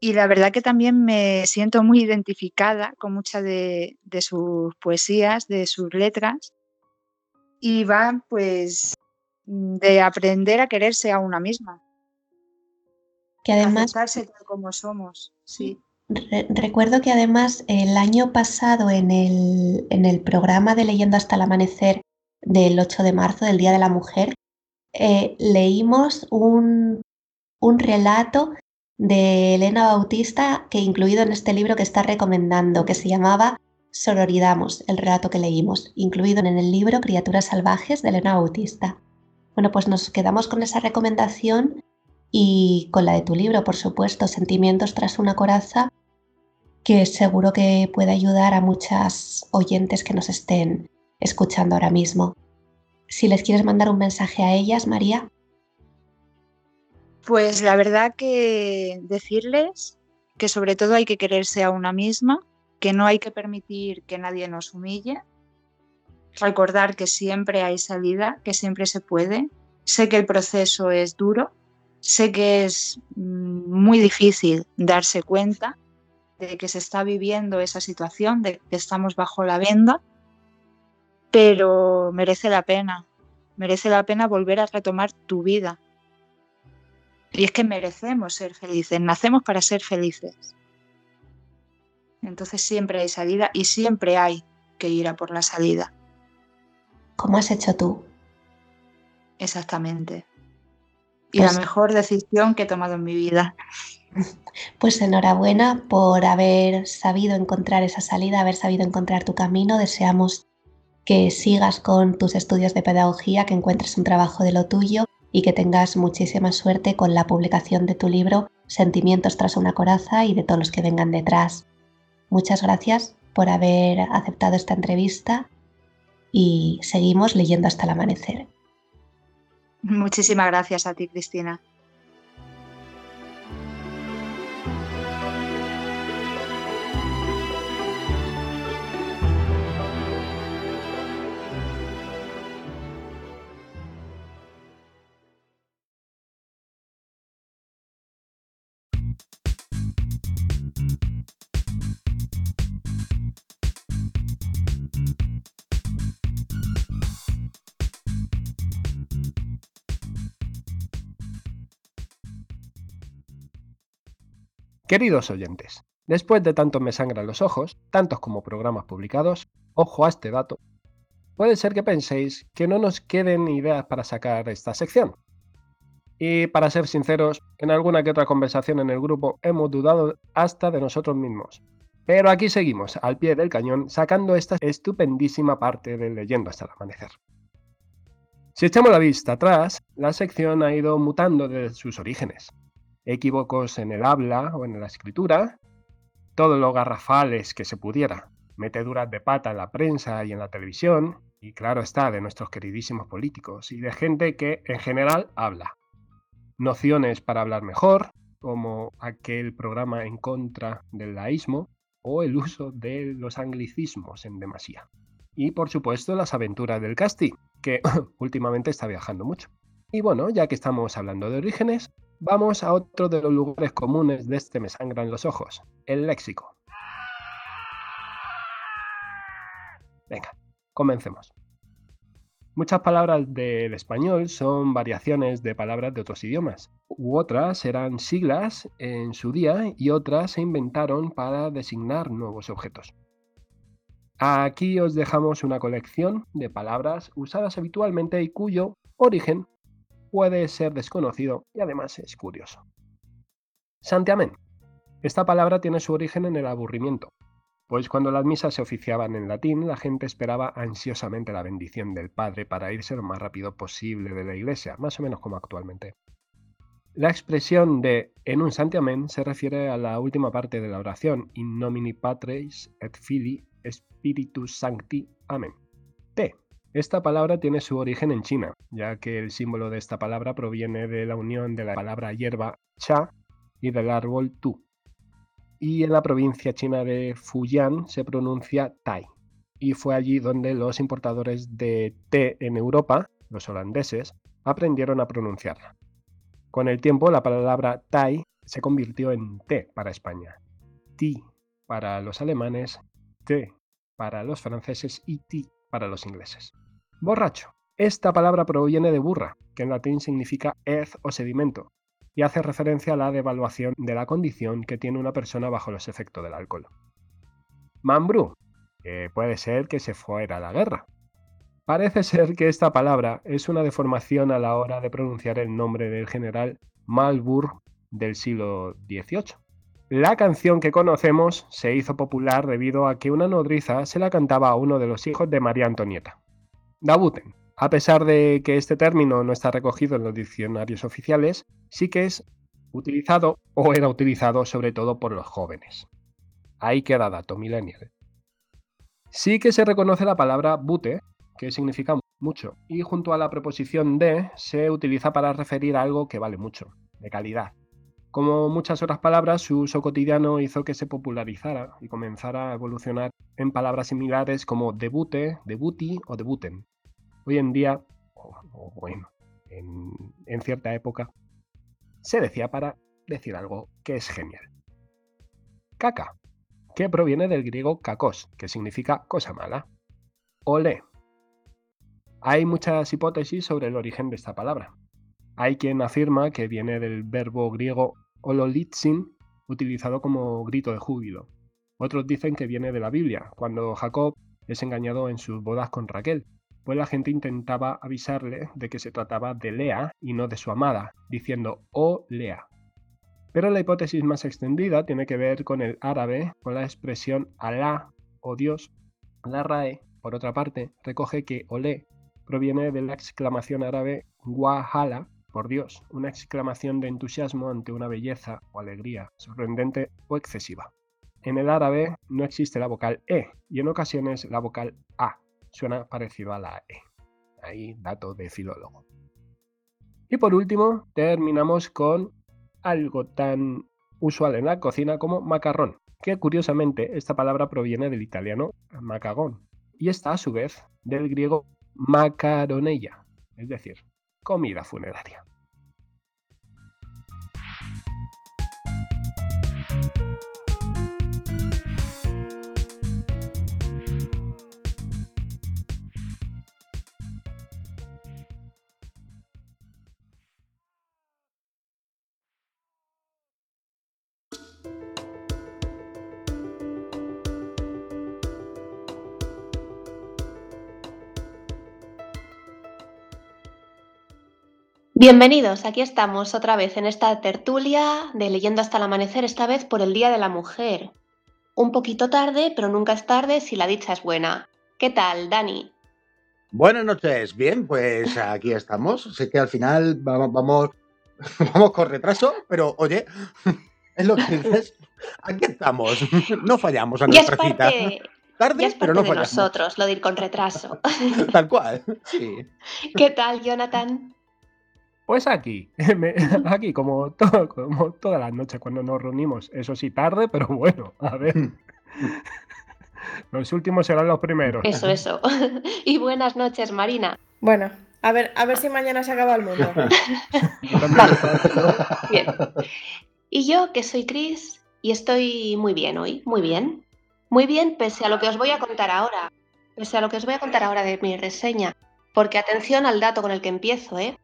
y la verdad que también me siento muy identificada con muchas de, sus poesías, de sus letras. Y va pues de aprender a quererse a una misma. Que además... Aceptarse como somos, sí. Recuerdo que además el año pasado en el, en el, programa de Leyendo hasta el amanecer del 8 de marzo, del Día de la Mujer, eh, leímos un, un relato de Elena Bautista, que incluido en este libro que está recomendando, que se llamaba Sororidamos, el relato que leímos, incluido en el libro Criaturas Salvajes de Elena Bautista. Bueno, pues nos quedamos con esa recomendación y con la de tu libro, por supuesto, Sentimientos tras una coraza, que seguro que puede ayudar a muchas oyentes que nos estén escuchando ahora mismo. Si les quieres mandar un mensaje a ellas, María. Pues la verdad que decirles que sobre todo hay que quererse a una misma, que no hay que permitir que nadie nos humille, recordar que siempre hay salida, que siempre se puede. Sé que el proceso es duro, sé que es mm, muy difícil darse cuenta de que se está viviendo esa situación, de que estamos bajo la venda, pero merece la pena, merece la pena volver a retomar tu vida, y es que merecemos ser felices, nacemos para ser felices. Entonces siempre hay salida y siempre hay que ir a por la salida. ¿Cómo has hecho tú? Exactamente. Y la pues mejor decisión que he tomado en mi vida. Pues enhorabuena por haber sabido encontrar esa salida, haber sabido encontrar tu camino. Deseamos que sigas con tus estudios de pedagogía, que encuentres un trabajo de lo tuyo y que tengas muchísima suerte con la publicación de tu libro Sentimientos tras una coraza y de todos los que vengan detrás. Muchas gracias por haber aceptado esta entrevista y seguimos leyendo hasta el amanecer. Muchísimas gracias a ti, Cristina. Queridos oyentes, después de tanto me sangran los ojos, tantos como programas publicados, ojo a este dato, puede ser que penséis que no nos queden ideas para sacar esta sección. Y para ser sinceros, en alguna que otra conversación en el grupo hemos dudado hasta de nosotros mismos. Pero aquí seguimos, al pie del cañón, sacando esta estupendísima parte de Leyendo hasta el amanecer. Si echamos la vista atrás, la sección ha ido mutando desde sus orígenes equívocos en el habla o en la escritura, todo lo garrafales que se pudiera, meteduras de pata en la prensa y en la televisión, y claro está, de nuestros queridísimos políticos y de gente que en general habla. Nociones para hablar mejor, como aquel programa en contra del laísmo o el uso de los anglicismos en demasía. Y por supuesto las aventuras del Casti, que últimamente está viajando mucho. Y bueno, ya que estamos hablando de orígenes, Vamos a otro de los lugares comunes de este Me sangran los ojos, el léxico. Venga, comencemos. Muchas palabras del español son variaciones de palabras de otros idiomas, u otras eran siglas en su día y otras se inventaron para designar nuevos objetos. Aquí os dejamos una colección de palabras usadas habitualmente y cuyo origen puede ser desconocido y además es curioso. Santiamén. Esta palabra tiene su origen en el aburrimiento, pues cuando las misas se oficiaban en latín, la gente esperaba ansiosamente la bendición del Padre para irse lo más rápido posible de la iglesia, más o menos como actualmente. La expresión de en un santiamén se refiere a la última parte de la oración, in nomini Patris et Filii Spiritus Sancti. Amén. Esta palabra tiene su origen en China, ya que el símbolo de esta palabra proviene de la unión de la palabra hierba cha y del árbol tu. Y en la provincia china de Fujian se pronuncia tai. Y fue allí donde los importadores de té en Europa, los holandeses, aprendieron a pronunciarla. Con el tiempo la palabra tai se convirtió en té para España, ti para los alemanes, té para los franceses y ti para los ingleses. Borracho. Esta palabra proviene de burra, que en latín significa hez o sedimento, y hace referencia a la devaluación de la condición que tiene una persona bajo los efectos del alcohol. Mambrú, puede ser que se fuera a la guerra. Parece ser que esta palabra es una deformación a la hora de pronunciar el nombre del general Malbur del siglo XVIII. La canción que conocemos se hizo popular debido a que una nodriza se la cantaba a uno de los hijos de María Antonieta. Dabuten. A pesar de que este término no está recogido en los diccionarios oficiales, sí que es utilizado o era utilizado sobre todo por los jóvenes. Ahí queda dato millennial. Sí que se reconoce la palabra bute, que significa mucho, y junto a la preposición de se utiliza para referir a algo que vale mucho, de calidad. Como muchas otras palabras, su uso cotidiano hizo que se popularizara y comenzara a evolucionar en palabras similares como debute, debuti o debuten, Hoy en día, o, bueno, en, cierta época, se decía para decir algo que es genial. Caca, que proviene del griego kakos, que significa cosa mala. Ole. Hay muchas hipótesis sobre el origen de esta palabra. Hay quien afirma que viene del verbo griego ololitsin, utilizado como grito de júbilo. Otros dicen que viene de la Biblia, cuando Jacob es engañado en sus bodas con Raquel, pues la gente intentaba avisarle de que se trataba de Lea y no de su amada, diciendo oh Lea. Pero la hipótesis más extendida tiene que ver con el árabe, con la expresión Alá o Dios. La RAE por otra parte, recoge que olé proviene de la exclamación árabe wahala, por Dios, una exclamación de entusiasmo ante una belleza o alegría sorprendente o excesiva. En el árabe no existe la vocal E y en ocasiones la vocal A suena parecido a la E. Ahí dato de filólogo. Y por último, terminamos con algo tan usual en la cocina como macarrón, que curiosamente esta palabra proviene del italiano macagón y está a su vez del griego macaronella, es decir, comida funeraria. Bienvenidos, aquí estamos otra vez en esta tertulia de Leyendo hasta el amanecer, esta vez por el Día de la Mujer. Un poquito tarde, pero nunca es tarde si la dicha es buena. ¿Qué tal, Dani? Buenas noches, bien, pues aquí estamos. Sé que al final vamos, vamos, vamos con retraso, pero oye, es lo que dices. Aquí estamos, no fallamos a nuestra cita. Tarde, pero no de nosotros, lo de ir con retraso. Tal cual, sí. ¿Qué tal, Jonathan? Pues aquí, aquí como, como todas las noches cuando nos reunimos, eso sí tarde, pero bueno, a ver. Los últimos serán los primeros. Eso, eso. Y buenas noches, Marina. Bueno, a ver, a ver si mañana se acaba el mundo. Bien. Y yo, que soy Cris, y estoy muy bien hoy, muy bien. Muy bien, pese a lo que os voy a contar ahora. Pese a lo que os voy a contar ahora de mi reseña. Porque atención al dato con el que empiezo, ¿eh?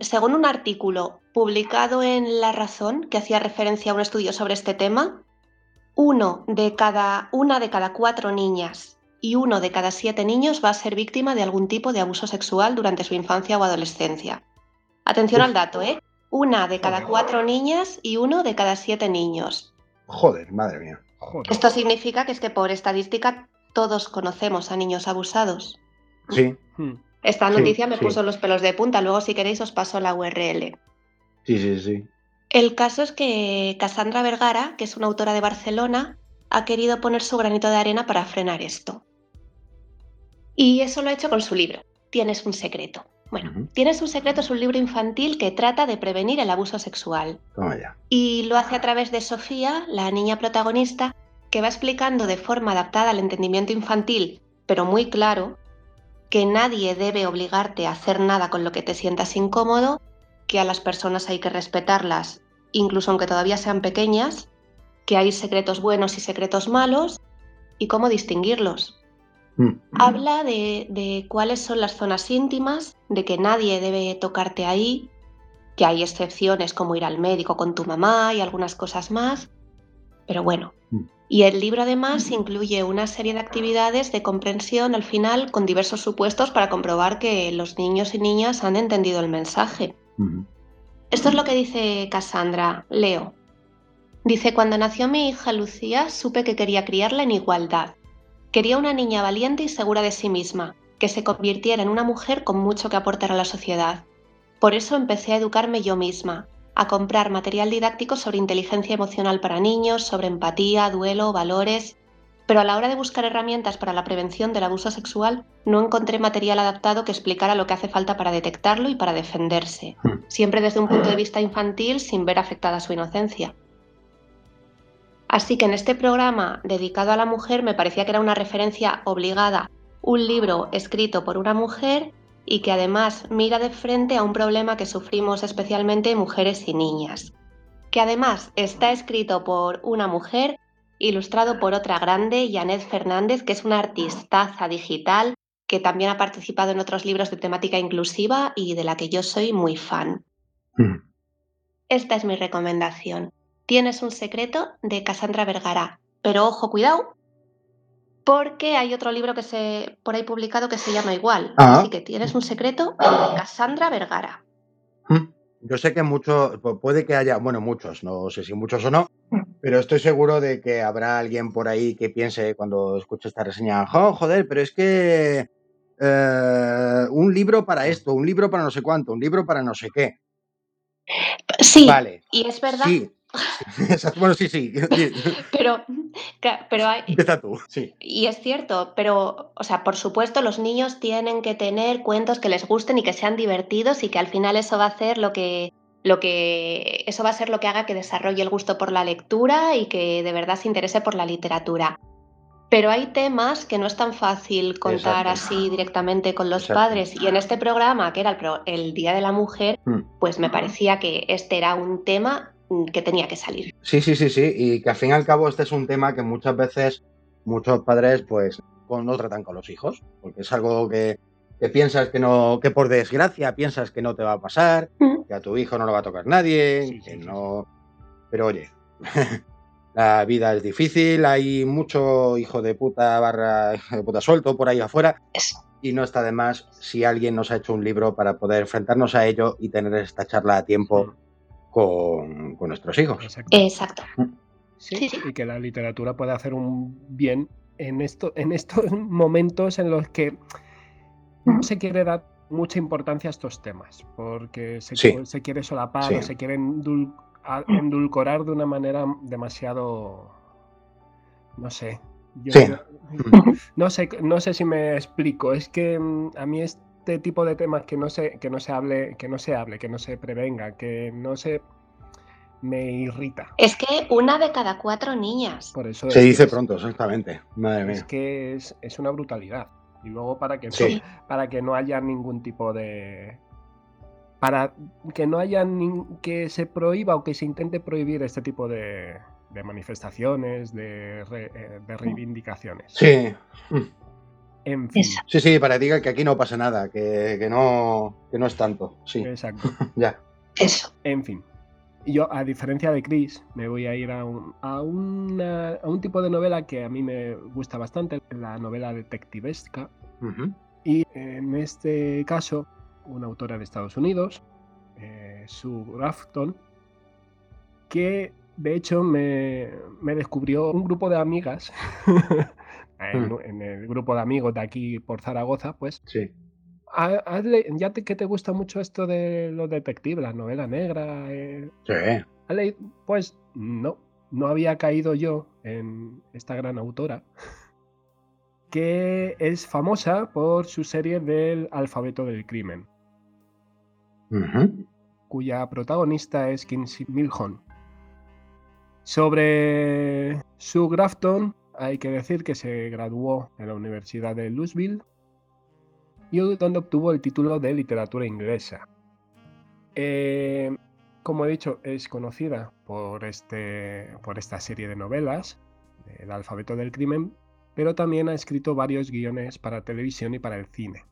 Según un artículo publicado en La Razón, que hacía referencia a un estudio sobre este tema, uno de cada, una de cada cuatro niñas y uno de cada siete niños va a ser víctima de algún tipo de abuso sexual durante su infancia o adolescencia. Atención al dato, ¿eh? Una de cada cuatro niñas y uno de cada siete niños. Joder, madre mía. Esto significa que es que por estadística todos conocemos a niños abusados. Sí. Hmm. Esta noticia me puso los pelos de punta, luego si queréis os paso la URL. Sí, sí, sí. El caso es que Cassandra Vergara, que es una autora de Barcelona, ha querido poner su granito de arena para frenar esto. Y eso lo ha hecho con su libro, Tienes un secreto. Bueno, Tienes un secreto es un libro infantil que trata de prevenir el abuso sexual. Y lo hace a través de Sofía, la niña protagonista, que va explicando de forma adaptada al entendimiento infantil, pero muy claro, que nadie debe obligarte a hacer nada con lo que te sientas incómodo, que a las personas hay que respetarlas, incluso aunque todavía sean pequeñas, que hay secretos buenos y secretos malos, y cómo distinguirlos. Mm. Habla de, de cuáles son las zonas íntimas, de que nadie debe tocarte ahí, que hay excepciones como ir al médico con tu mamá y algunas cosas más, pero bueno. Y el libro además incluye una serie de actividades de comprensión al final con diversos supuestos para comprobar que los niños y niñas han entendido el mensaje. Esto es lo que dice Cassandra. Leo. Dice, cuando nació mi hija Lucía, supe que quería criarla en igualdad. Quería una niña valiente y segura de sí misma, que se convirtiera en una mujer con mucho que aportar a la sociedad. Por eso empecé a educarme yo misma, a comprar material didáctico sobre inteligencia emocional para niños, sobre empatía, duelo, valores, pero a la hora de buscar herramientas para la prevención del abuso sexual no encontré material adaptado que explicara lo que hace falta para detectarlo y para defenderse, hmm. siempre desde un punto de vista infantil sin ver afectada su inocencia. Así que en este programa dedicado a la mujer me parecía que era una referencia obligada, un libro escrito por una mujer y que además mira de frente a un problema que sufrimos especialmente mujeres y niñas, que además está escrito por una mujer, ilustrado por otra grande, Janet Fernández, que es una artistaza digital que también ha participado en otros libros de temática inclusiva y de la que yo soy muy fan. Hmm. Esta es mi recomendación. Tienes un secreto de Cassandra Vergara. Pero ojo, cuidado, porque hay otro libro que se por ahí publicado que se llama igual. Ah. Así que tienes un secreto de Cassandra Vergara. Mm, yo sé que muchos, puede que haya, bueno, muchos, no sé si muchos o no, pero estoy seguro de que habrá alguien por ahí que piense cuando escuche esta reseña, "Jo, joder, pero es que eh, un libro para esto, un libro para no sé cuánto, un libro para no sé qué. Sí, Vale. y es verdad. Sí. Bueno, sí, sí. Pero, pero hay, Empieza tú. Sí. y es cierto, pero, o sea, por supuesto, los niños tienen que tener cuentos que les gusten y que sean divertidos y que al final eso va a hacer lo que, lo que, eso va a ser lo que haga que desarrolle el gusto por la lectura y que de verdad se interese por la literatura. Pero hay temas que no es tan fácil contar Exacto. así directamente con los Exacto. padres. Y en este programa, que era el, pro- el Día de la Mujer, Mm. pues me parecía que este era un tema que tenía que salir. Sí, sí, sí, sí. Y que al fin y al cabo este es un tema que muchas veces muchos padres pues con- no tratan con los hijos, porque es algo que, que piensas que no, que por desgracia piensas que no te va a pasar, Mm. que a tu hijo no lo va a tocar nadie, Sí, que sí, no. Pero oye, la vida es difícil, hay mucho hijo de puta barra hijo de puta suelto por ahí afuera. Eso. Y no está de más si alguien nos ha hecho un libro para poder enfrentarnos a ello y tener esta charla a tiempo con, con nuestros hijos. Exacto. Exacto. Sí, sí, sí. Y que la literatura puede hacer un bien en, esto, en estos momentos en los que no se quiere dar mucha importancia a estos temas, porque se, Sí. se quiere solapar Sí. o se quiere endul- a- endulcorar de una manera demasiado, no sé. yo no sé, no sé si me explico. Es que mm, a mí este tipo de temas que no se, que no se hable, que no se hable, que no se prevenga, que no se me irrita. Es que una de cada cuatro niñas. Por eso Se es dice es- pronto, exactamente. Madre Es mía. que es, es una brutalidad. Y luego para que no, para que no haya ningún tipo de. Para que no haya nin- que se prohíba o que se intente prohibir este tipo de, de manifestaciones, de, re- eh, de reivindicaciones. Sí. En fin. Eso. Sí, sí, para que diga que aquí no pasa nada, que, que no, que no es tanto. Sí, Exacto. ya. Eso. En fin. Yo, a diferencia de Chris, me voy a ir a un, a, una- a un tipo de novela que a mí me gusta bastante, la novela detectivesca. Y en este caso, una autora de Estados Unidos, eh, Sue Grafton, que de hecho me, me descubrió un grupo de amigas, en, Mm. en el grupo de amigos de aquí por Zaragoza, pues, Sí. ha- has le- ya te- que te gusta mucho esto de los detectives, la novela negra, eh, Sí. ¿has leído? pues no, no había caído yo en esta gran autora, que es famosa por su serie del alfabeto del crimen, cuya protagonista es Kinsey Milhon. Sobre Sue Grafton, hay que decir que se graduó en la Universidad de Louisville y donde obtuvo el título de literatura inglesa. Eh, como he dicho, es conocida por, este, por esta serie de novelas, El alfabeto del crimen, pero también ha escrito varios guiones para televisión y para el cine.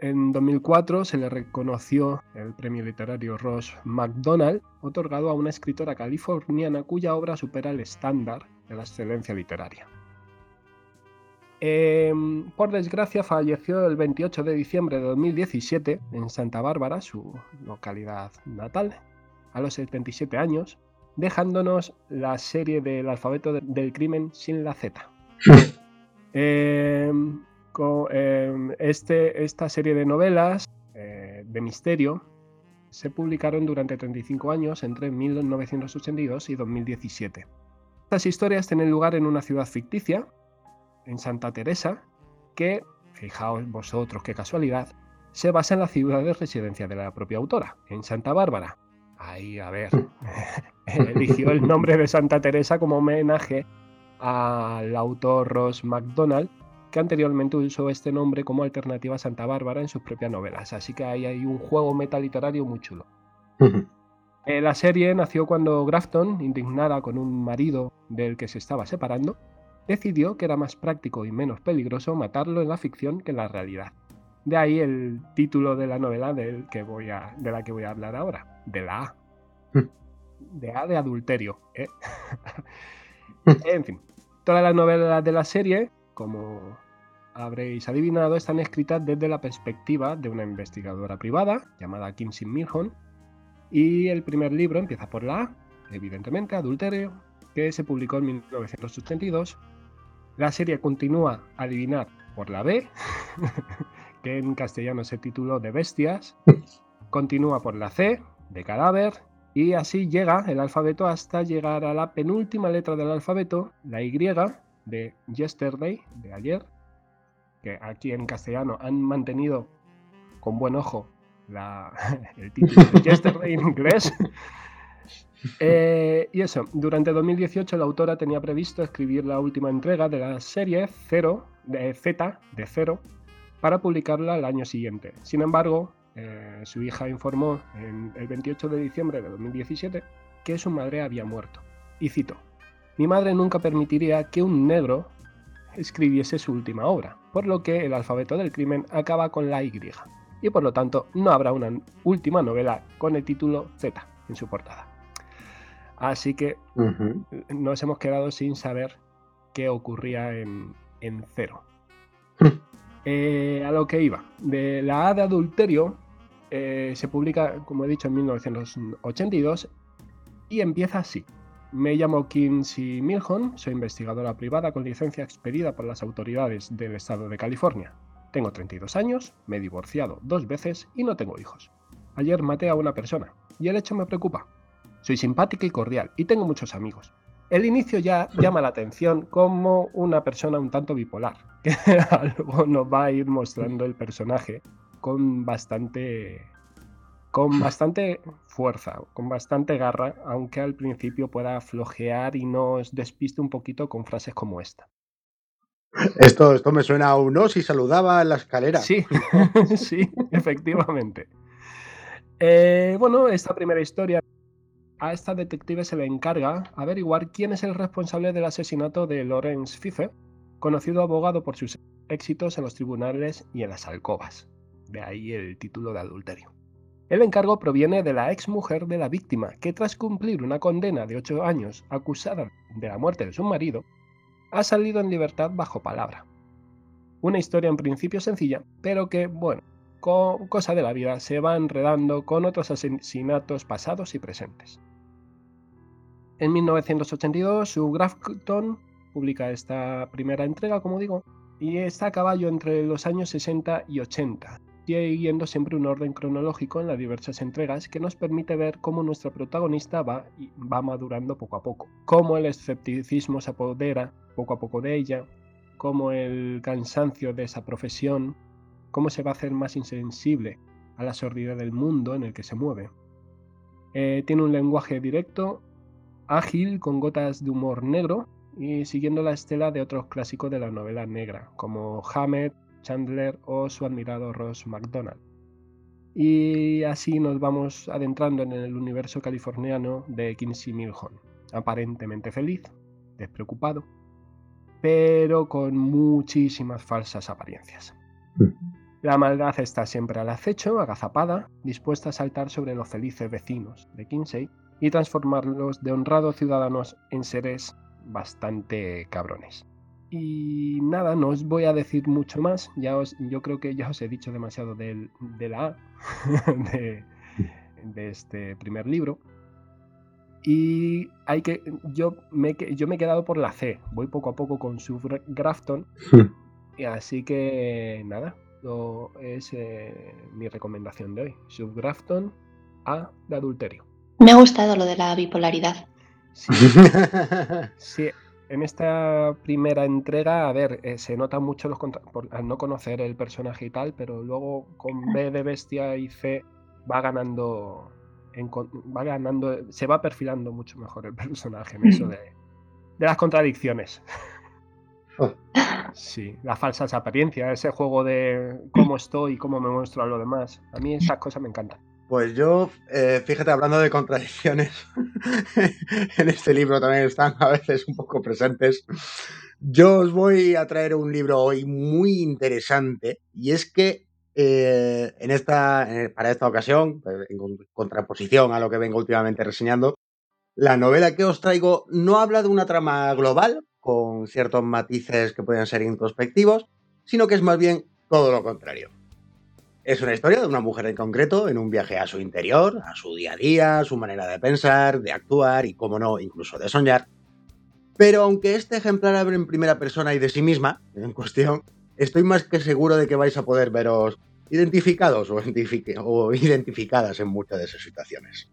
En 2004 se le reconoció el premio literario Ross MacDonald, otorgado a una escritora californiana cuya obra supera el estándar de la excelencia literaria. Em, por desgracia falleció el 28 de diciembre de 2017 en Santa Bárbara, su localidad natal, a los 77 años, dejándonos la serie del alfabeto de- del crimen sin la Z. Em, em, este, esta serie de novelas eh, de misterio se publicaron durante 35 años entre 1982 y 2017. Estas historias tienen lugar en una ciudad ficticia, en Santa Teresa, que, fijaos vosotros qué casualidad, se basa en la ciudad de residencia de la propia autora, en Santa Bárbara. Ahí, a ver, eligió el nombre de Santa Teresa como homenaje al autor Ross MacDonald, que anteriormente usó este nombre como alternativa a Santa Bárbara en sus propias novelas. Así que ahí hay un juego metaliterario muy chulo. Eh, la serie nació cuando Grafton, indignada con un marido del que se estaba separando, decidió que era más práctico y menos peligroso matarlo en la ficción que en la realidad. De ahí el título de la novela del que voy a, de la que voy a hablar ahora, de la A. Mm. De A de adulterio. ¿eh? en fin, todas las novelas de la serie, como habréis adivinado, están escritas desde la perspectiva de una investigadora privada llamada Kinsey Milhon, Y el primer libro empieza por la A, evidentemente, Adulterio, que se publicó en 1982. La serie continúa, adivinar, por la B, que en castellano se tituló De Bestias. Continúa por la C, de Cadáver. Y así llega el alfabeto hasta llegar a la penúltima letra del alfabeto, la Y, de Yesterday, de ayer, que aquí en castellano han mantenido con buen ojo el título de Yesterday en inglés. Eh, y eso, durante 2018 la autora tenía previsto escribir la última entrega de la serie Zero, de Z, de Cero, para publicarla el año siguiente. Sin embargo, eh, su hija informó en el 28 de diciembre de 2017 que su madre había muerto. Y cito, mi madre nunca permitiría que un negro escribiese su última obra, por lo que el alfabeto del crimen acaba con la Y, y por lo tanto no habrá una última novela con el título Z en su portada. Así que nos hemos quedado sin saber qué ocurría en, cero. Eh, a lo que iba. De la A de adulterio eh, se publica, como he dicho, en 1982 y empieza así. Me llamo Kinsey Milhon, soy investigadora privada con licencia expedida por las autoridades del estado de California. Tengo 32 años, me he divorciado dos veces y no tengo hijos. Ayer maté a una persona y el hecho me preocupa. Soy simpática y cordial y tengo muchos amigos. El inicio ya llama la atención como una persona un tanto bipolar, que algo nos va a ir mostrando el personaje con bastante con bastante fuerza, con bastante garra, aunque al principio pueda flojear y nos despiste un poquito con frases como esta. Esto, esto me suena a uno si saludaba en la escalera. Sí, sí, efectivamente. Eh, bueno, esta primera historia a esta detective se le encarga averiguar quién es el responsable del asesinato de Lawrence Fife, conocido abogado por sus éxitos en los tribunales y en las alcobas. De ahí el título de adulterio. El encargo proviene de la ex mujer de la víctima, que tras cumplir una condena de 8 años acusada de la muerte de su marido, ha salido en libertad bajo palabra. Una historia en principio sencilla, pero que, bueno, cosa de la vida, se va enredando con otros asesinatos pasados y presentes. En 1982, su Grafton publica esta primera entrega, como digo, y está a caballo entre los años 60 y 80, siguiendo siempre un orden cronológico en las diversas entregas que nos permite ver cómo nuestra protagonista va, va madurando poco a poco, cómo el escepticismo se apodera poco a poco de ella, cómo el cansancio de esa profesión, cómo se va a hacer más insensible a la sordidez del mundo en el que se mueve. Eh, tiene un lenguaje directo ágil con gotas de humor negro y siguiendo la estela de otros clásicos de la novela negra, como Hammett, Chandler o su admirado Ross MacDonald. Y así nos vamos adentrando en el universo californiano de Kinsey Milhon, aparentemente feliz, despreocupado, pero con muchísimas falsas apariencias. Mm. La maldad está siempre al acecho, agazapada, dispuesta a saltar sobre los felices vecinos de Kinsey y transformarlos de honrados ciudadanos en seres bastante cabrones. Y nada, no os voy a decir mucho más. Ya os, yo creo que ya os he dicho demasiado de la A de, este primer libro. Y hay que. Yo me, yo me he quedado por la C. Voy poco a poco con su Grafton. y así que nada. es eh, mi recomendación de hoy. Subgrafton A de adulterio. Me ha gustado lo de la bipolaridad. Sí. en esta primera entrega, a ver, eh, se nota mucho los al no conocer el personaje y tal, pero luego con B de bestia y C va ganando, va ganando, se va perfilando mucho mejor el personaje en eso de, de las contradicciones. Oh. Sí, las falsas apariencias, ese juego de cómo estoy y cómo me muestro a lo demás. A mí esas cosas me encantan. Pues yo, eh, fíjate, hablando de contradicciones, en este libro también están a veces un poco presentes. Yo os voy a traer un libro hoy muy interesante y es que eh, en esta, para esta ocasión, en contraposición a lo que vengo últimamente reseñando, la novela que os traigo no habla de una trama global con ciertos matices que pueden ser introspectivos, sino que es más bien todo lo contrario. Es una historia de una mujer en concreto en un viaje a su interior, a su día a día, a su manera de pensar, de actuar y, como no, incluso de soñar. Pero aunque este ejemplar abre en primera persona y de sí misma, en cuestión, estoy más que seguro de que vais a poder veros identificados o, identificadas en muchas de esas situaciones.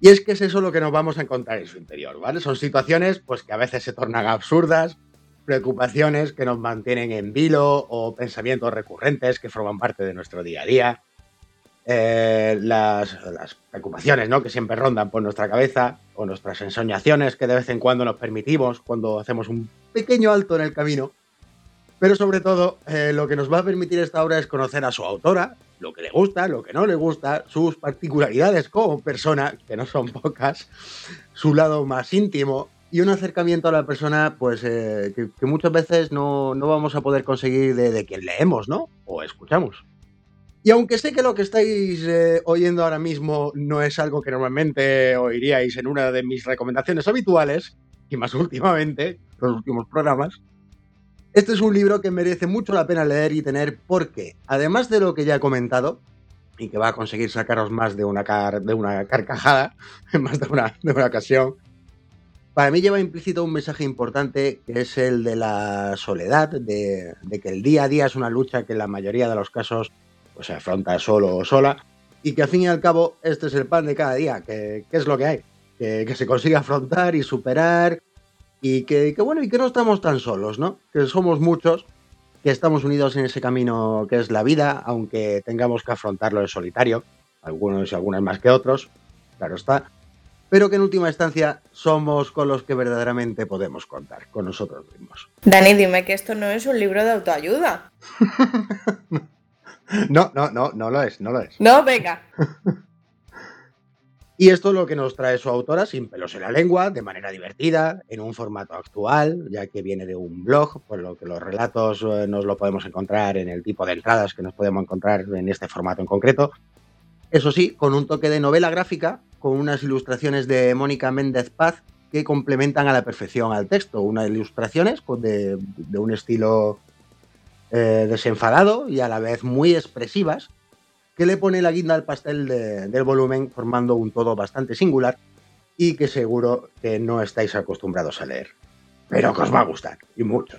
Y es que es eso lo que nos vamos a encontrar en su interior, ¿vale? Son situaciones pues que a veces se tornan absurdas, preocupaciones que nos mantienen en vilo o pensamientos recurrentes que forman parte de nuestro día a día. Eh, las, las, preocupaciones ¿no? que siempre rondan por nuestra cabeza o nuestras ensoñaciones que de vez en cuando nos permitimos cuando hacemos un pequeño alto en el camino. Pero sobre todo, eh, lo que nos va a permitir esta obra es conocer a su autora, lo que le gusta, lo que no le gusta, sus particularidades como persona, que no son pocas, su lado más íntimo y un acercamiento a la persona pues eh, que, que, muchas veces no, no, vamos a poder conseguir de, de, quien leemos, ¿no? O escuchamos. Y aunque sé que lo que estáis eh, oyendo ahora mismo no es algo que normalmente oiríais en una de mis recomendaciones habituales, y más últimamente, los últimos programas, este es un libro que merece mucho la pena leer y tener porque, además de lo que ya he comentado, y que va a conseguir sacaros más de una, car de una carcajada, más de una, ocasión, para mí lleva implícito un mensaje importante que es el de la soledad, de, que el día a día es una lucha que en la mayoría de los casos pues, se afronta solo o sola y que al fin y al cabo este es el pan de cada día, que, es lo que hay, que, se consigue afrontar y superar y que, que, bueno, y que no estamos tan solos, ¿no? Que somos muchos, que estamos unidos en ese camino que es la vida, aunque tengamos que afrontarlo en solitario, algunos y algunas más que otros, claro está, pero que en última instancia somos con los que verdaderamente podemos contar, con nosotros mismos. Dani, dime que esto no es un libro de autoayuda. no, no, no, no lo es, no lo es. No, venga. y esto es lo que nos trae su autora, sin pelos en la lengua, de manera divertida, en un formato actual, ya que viene de un blog, por lo que los relatos eh, nos lo podemos encontrar en el tipo de entradas que nos podemos encontrar en este formato en concreto. Eso sí, con un toque de novela gráfica, con unas ilustraciones de Mónica Méndez Paz que complementan a la perfección al texto. Unas ilustraciones de, de un estilo eh, desenfadado y a la vez muy expresivas, que le pone la guinda al pastel de, del volumen, formando un todo bastante singular y que seguro que no estáis acostumbrados a leer. Pero que os va a gustar, y mucho.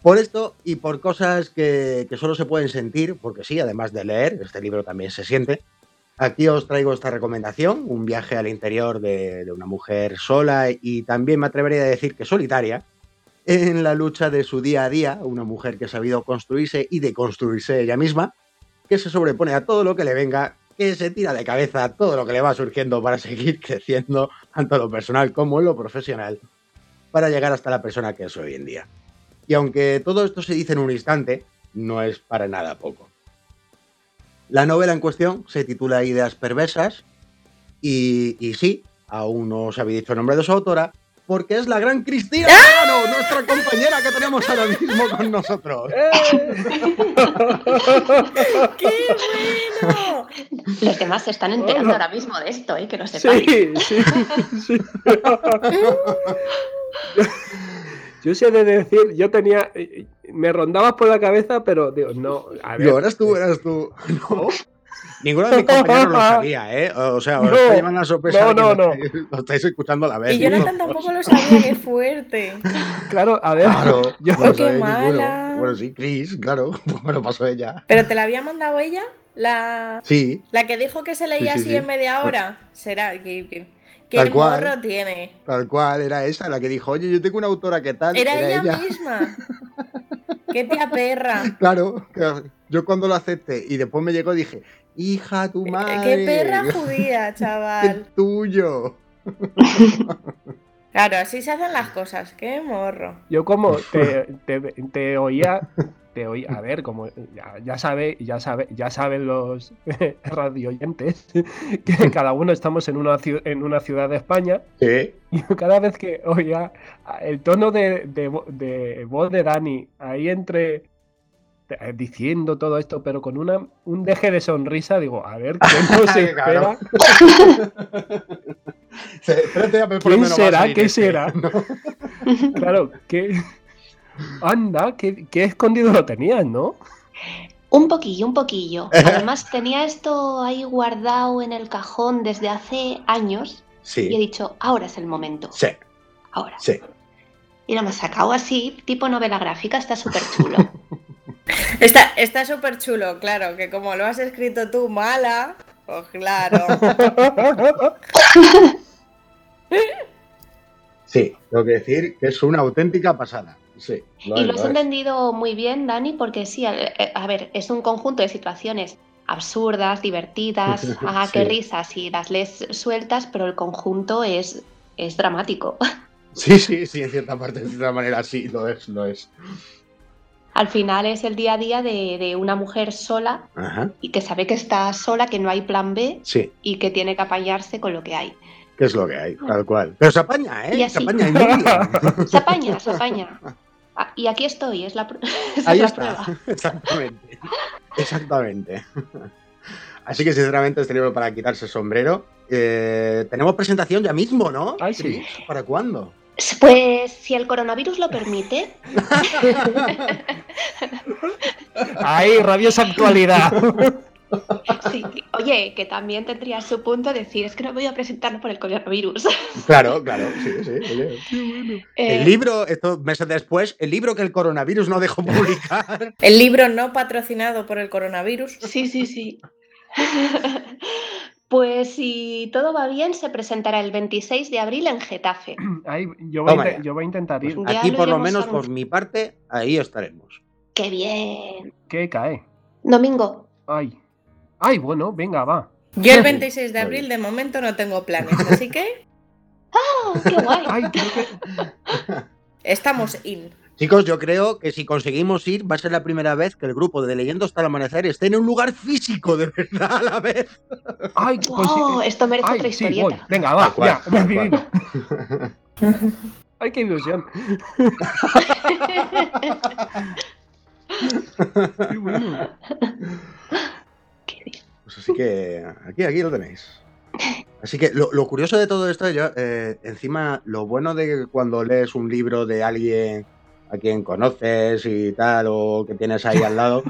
Por esto y por cosas que, que, solo se pueden sentir, porque sí, además de leer, este libro también se siente, aquí os traigo esta recomendación, un viaje al interior de, de una mujer sola y también me atrevería a decir que solitaria, en la lucha de su día a día, una mujer que ha sabido construirse y deconstruirse ella misma, que se sobrepone a todo lo que le venga, que se tira de cabeza a todo lo que le va surgiendo para seguir creciendo, tanto en lo personal como lo profesional, para llegar hasta la persona que es hoy en día. Y aunque todo esto se dice en un instante, no es para nada poco. La novela en cuestión se titula Ideas perversas y, y sí, aún no os habéis dicho el nombre de su autora, porque es la gran Cristina ¡Ah! nuestra compañera que tenemos ahora mismo con nosotros. ¡Qué bueno! Los demás se están enterando ahora mismo de esto, ¿eh? que lo sepáis. Sí, sí, sí. Yo sé de decir, yo tenía. Me rondabas por la cabeza, pero digo, no. A ver, no, eras tú, eras tú. No. Ninguno de mis compañeros lo sabía, ¿eh? O sea, os No, está llevando la sorpresa. no, que no, lo, estáis, escuchando a la vez. Y Jonathan tampoco lo sabía, qué fuerte. Claro, a ver. Claro, yo- no lo qué mala. Bueno, sí, Chris, claro, pues me lo pasó ella. ¿Pero te la había mandado ella? La, Sí, la que dijo que se leía Sí, sí, así sí. en media hora. Será que. que ¿Qué Tal cual. morro tiene? tal cual, era esa la que dijo, oye, yo tengo una autora que tal. Era, ella, misma. ¡Qué tía perra! Claro, claro. yo cuando lo acepté y después me llegó dije, hija, tu madre. ¡Qué perra judía, ¡Qué chaval! tuyo! Claro, así se hacen las cosas. ¡Qué morro! Yo como te, te, te oía, te oía, a ver, como ya, ya sabe, ya sabe, ya saben los radioyentes que cada uno estamos en una, ciu- en una ciudad de España Sí. y yo cada vez que oía el tono de, de de voz de Dani ahí entre eh, diciendo todo esto, pero con una, un deje de sonrisa, digo, a ver, ¿qué nos espera? ¿Quién será? ¿Qué este, será? ¿no? Claro, que anda, qué, qué escondido lo tenías, ¿no? Un poquillo, un poquillo. Además, tenía esto ahí guardado en el cajón desde hace años y he Sí, dicho, ahora es el momento. sí, Ahora. sí. Y lo hemos sacado así, tipo novela gráfica, está súper chulo. Está está súper chulo, claro, que como lo has escrito tú mala, pues claro. Sí, tengo que decir que es una auténtica pasada. Sí, lo y es, lo has es. entendido muy bien, Dani, porque sí, a, a ver, es un conjunto de situaciones absurdas, divertidas, ah, qué Sí. risas, y las lees sueltas, pero el conjunto es, es dramático. Sí, sí, sí, en cierta parte, de cierta manera, sí, lo es, lo es. Al final es el día a día de, de una mujer sola Ajá, y que sabe que está sola, que no hay plan B sí, y que tiene que apañarse con lo que hay. que es lo que hay, tal cual. Pero se apaña, Y ¿eh? así. Se apaña y. Se apaña, se apaña. Ah, y aquí estoy, es la, Ahí la está, prueba. exactamente. Exactamente. Así que, sinceramente, este libro para quitarse el sombrero. Eh, tenemos presentación ya mismo, ¿no? Ay, sí. ¿Para cuándo? Pues si el coronavirus lo permite, ¡Ay, rabiosa actualidad! sí. Oye, que también tendría su punto decir, es que no voy a presentarlo por el coronavirus. Claro, claro, sí, sí. oye. Eh, El libro, estos meses después, el libro que el coronavirus no dejó publicar. El libro no patrocinado por el coronavirus. Sí, sí, sí. Pues si todo va bien, se presentará el 26 de abril en Getafe. Ay, yo, voy a yo voy a intentar ir. Ya Aquí, lo por lo menos, por mi parte, ahí estaremos. ¡Qué bien! ¿Qué cae? Domingo. Ay. Ay, bueno, venga, va. Yo el Sí, 26 de abril de momento no tengo planes, así que ¡Oh, qué guay! Ay, creo que. estamos in. Chicos, yo creo que si conseguimos ir, va a ser la primera vez que el grupo de Leyendo hasta el amanecer esté en un lugar físico de verdad a la vez. Ay, pues sí. ¡Oh! Esto merece Ay, otra sí, voy. historieta. Venga, va, cual, ya, decidido. Ay, qué ilusión. Qué bueno. Qué bien. Pues así que aquí, aquí lo tenéis. Así que lo, lo curioso de todo esto, yo, eh, encima, lo bueno de que cuando lees un libro de alguien a quien conoces y tal, o que tienes ahí al lado,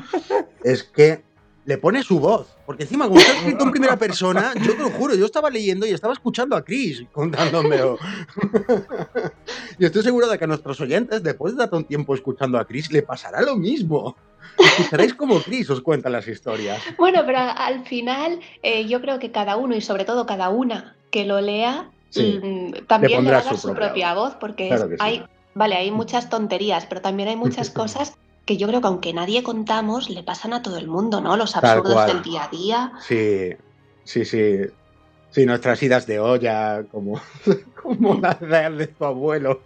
es que le pone su voz. Porque encima, como está escrito en primera persona, yo te lo juro, yo estaba leyendo y estaba escuchando a Chris contándomelo. y estoy seguro de que a nuestros oyentes, después de tanto tiempo escuchando a Chris, le pasará lo mismo. Escucharéis como Chris os cuenta las historias. Bueno, pero al final eh, yo creo que cada uno y sobre todo cada una que lo lea Sí, mm, también le, pondrá va a dar su su propia voz porque Claro es- sí. hay, vale, hay muchas tonterías, pero también hay muchas cosas que yo creo que aunque nadie contamos, le pasan a todo el mundo, ¿no? Los absurdos del día a día. Sí, sí, sí. Sí, nuestras idas de olla, como, como las de, de tu abuelo.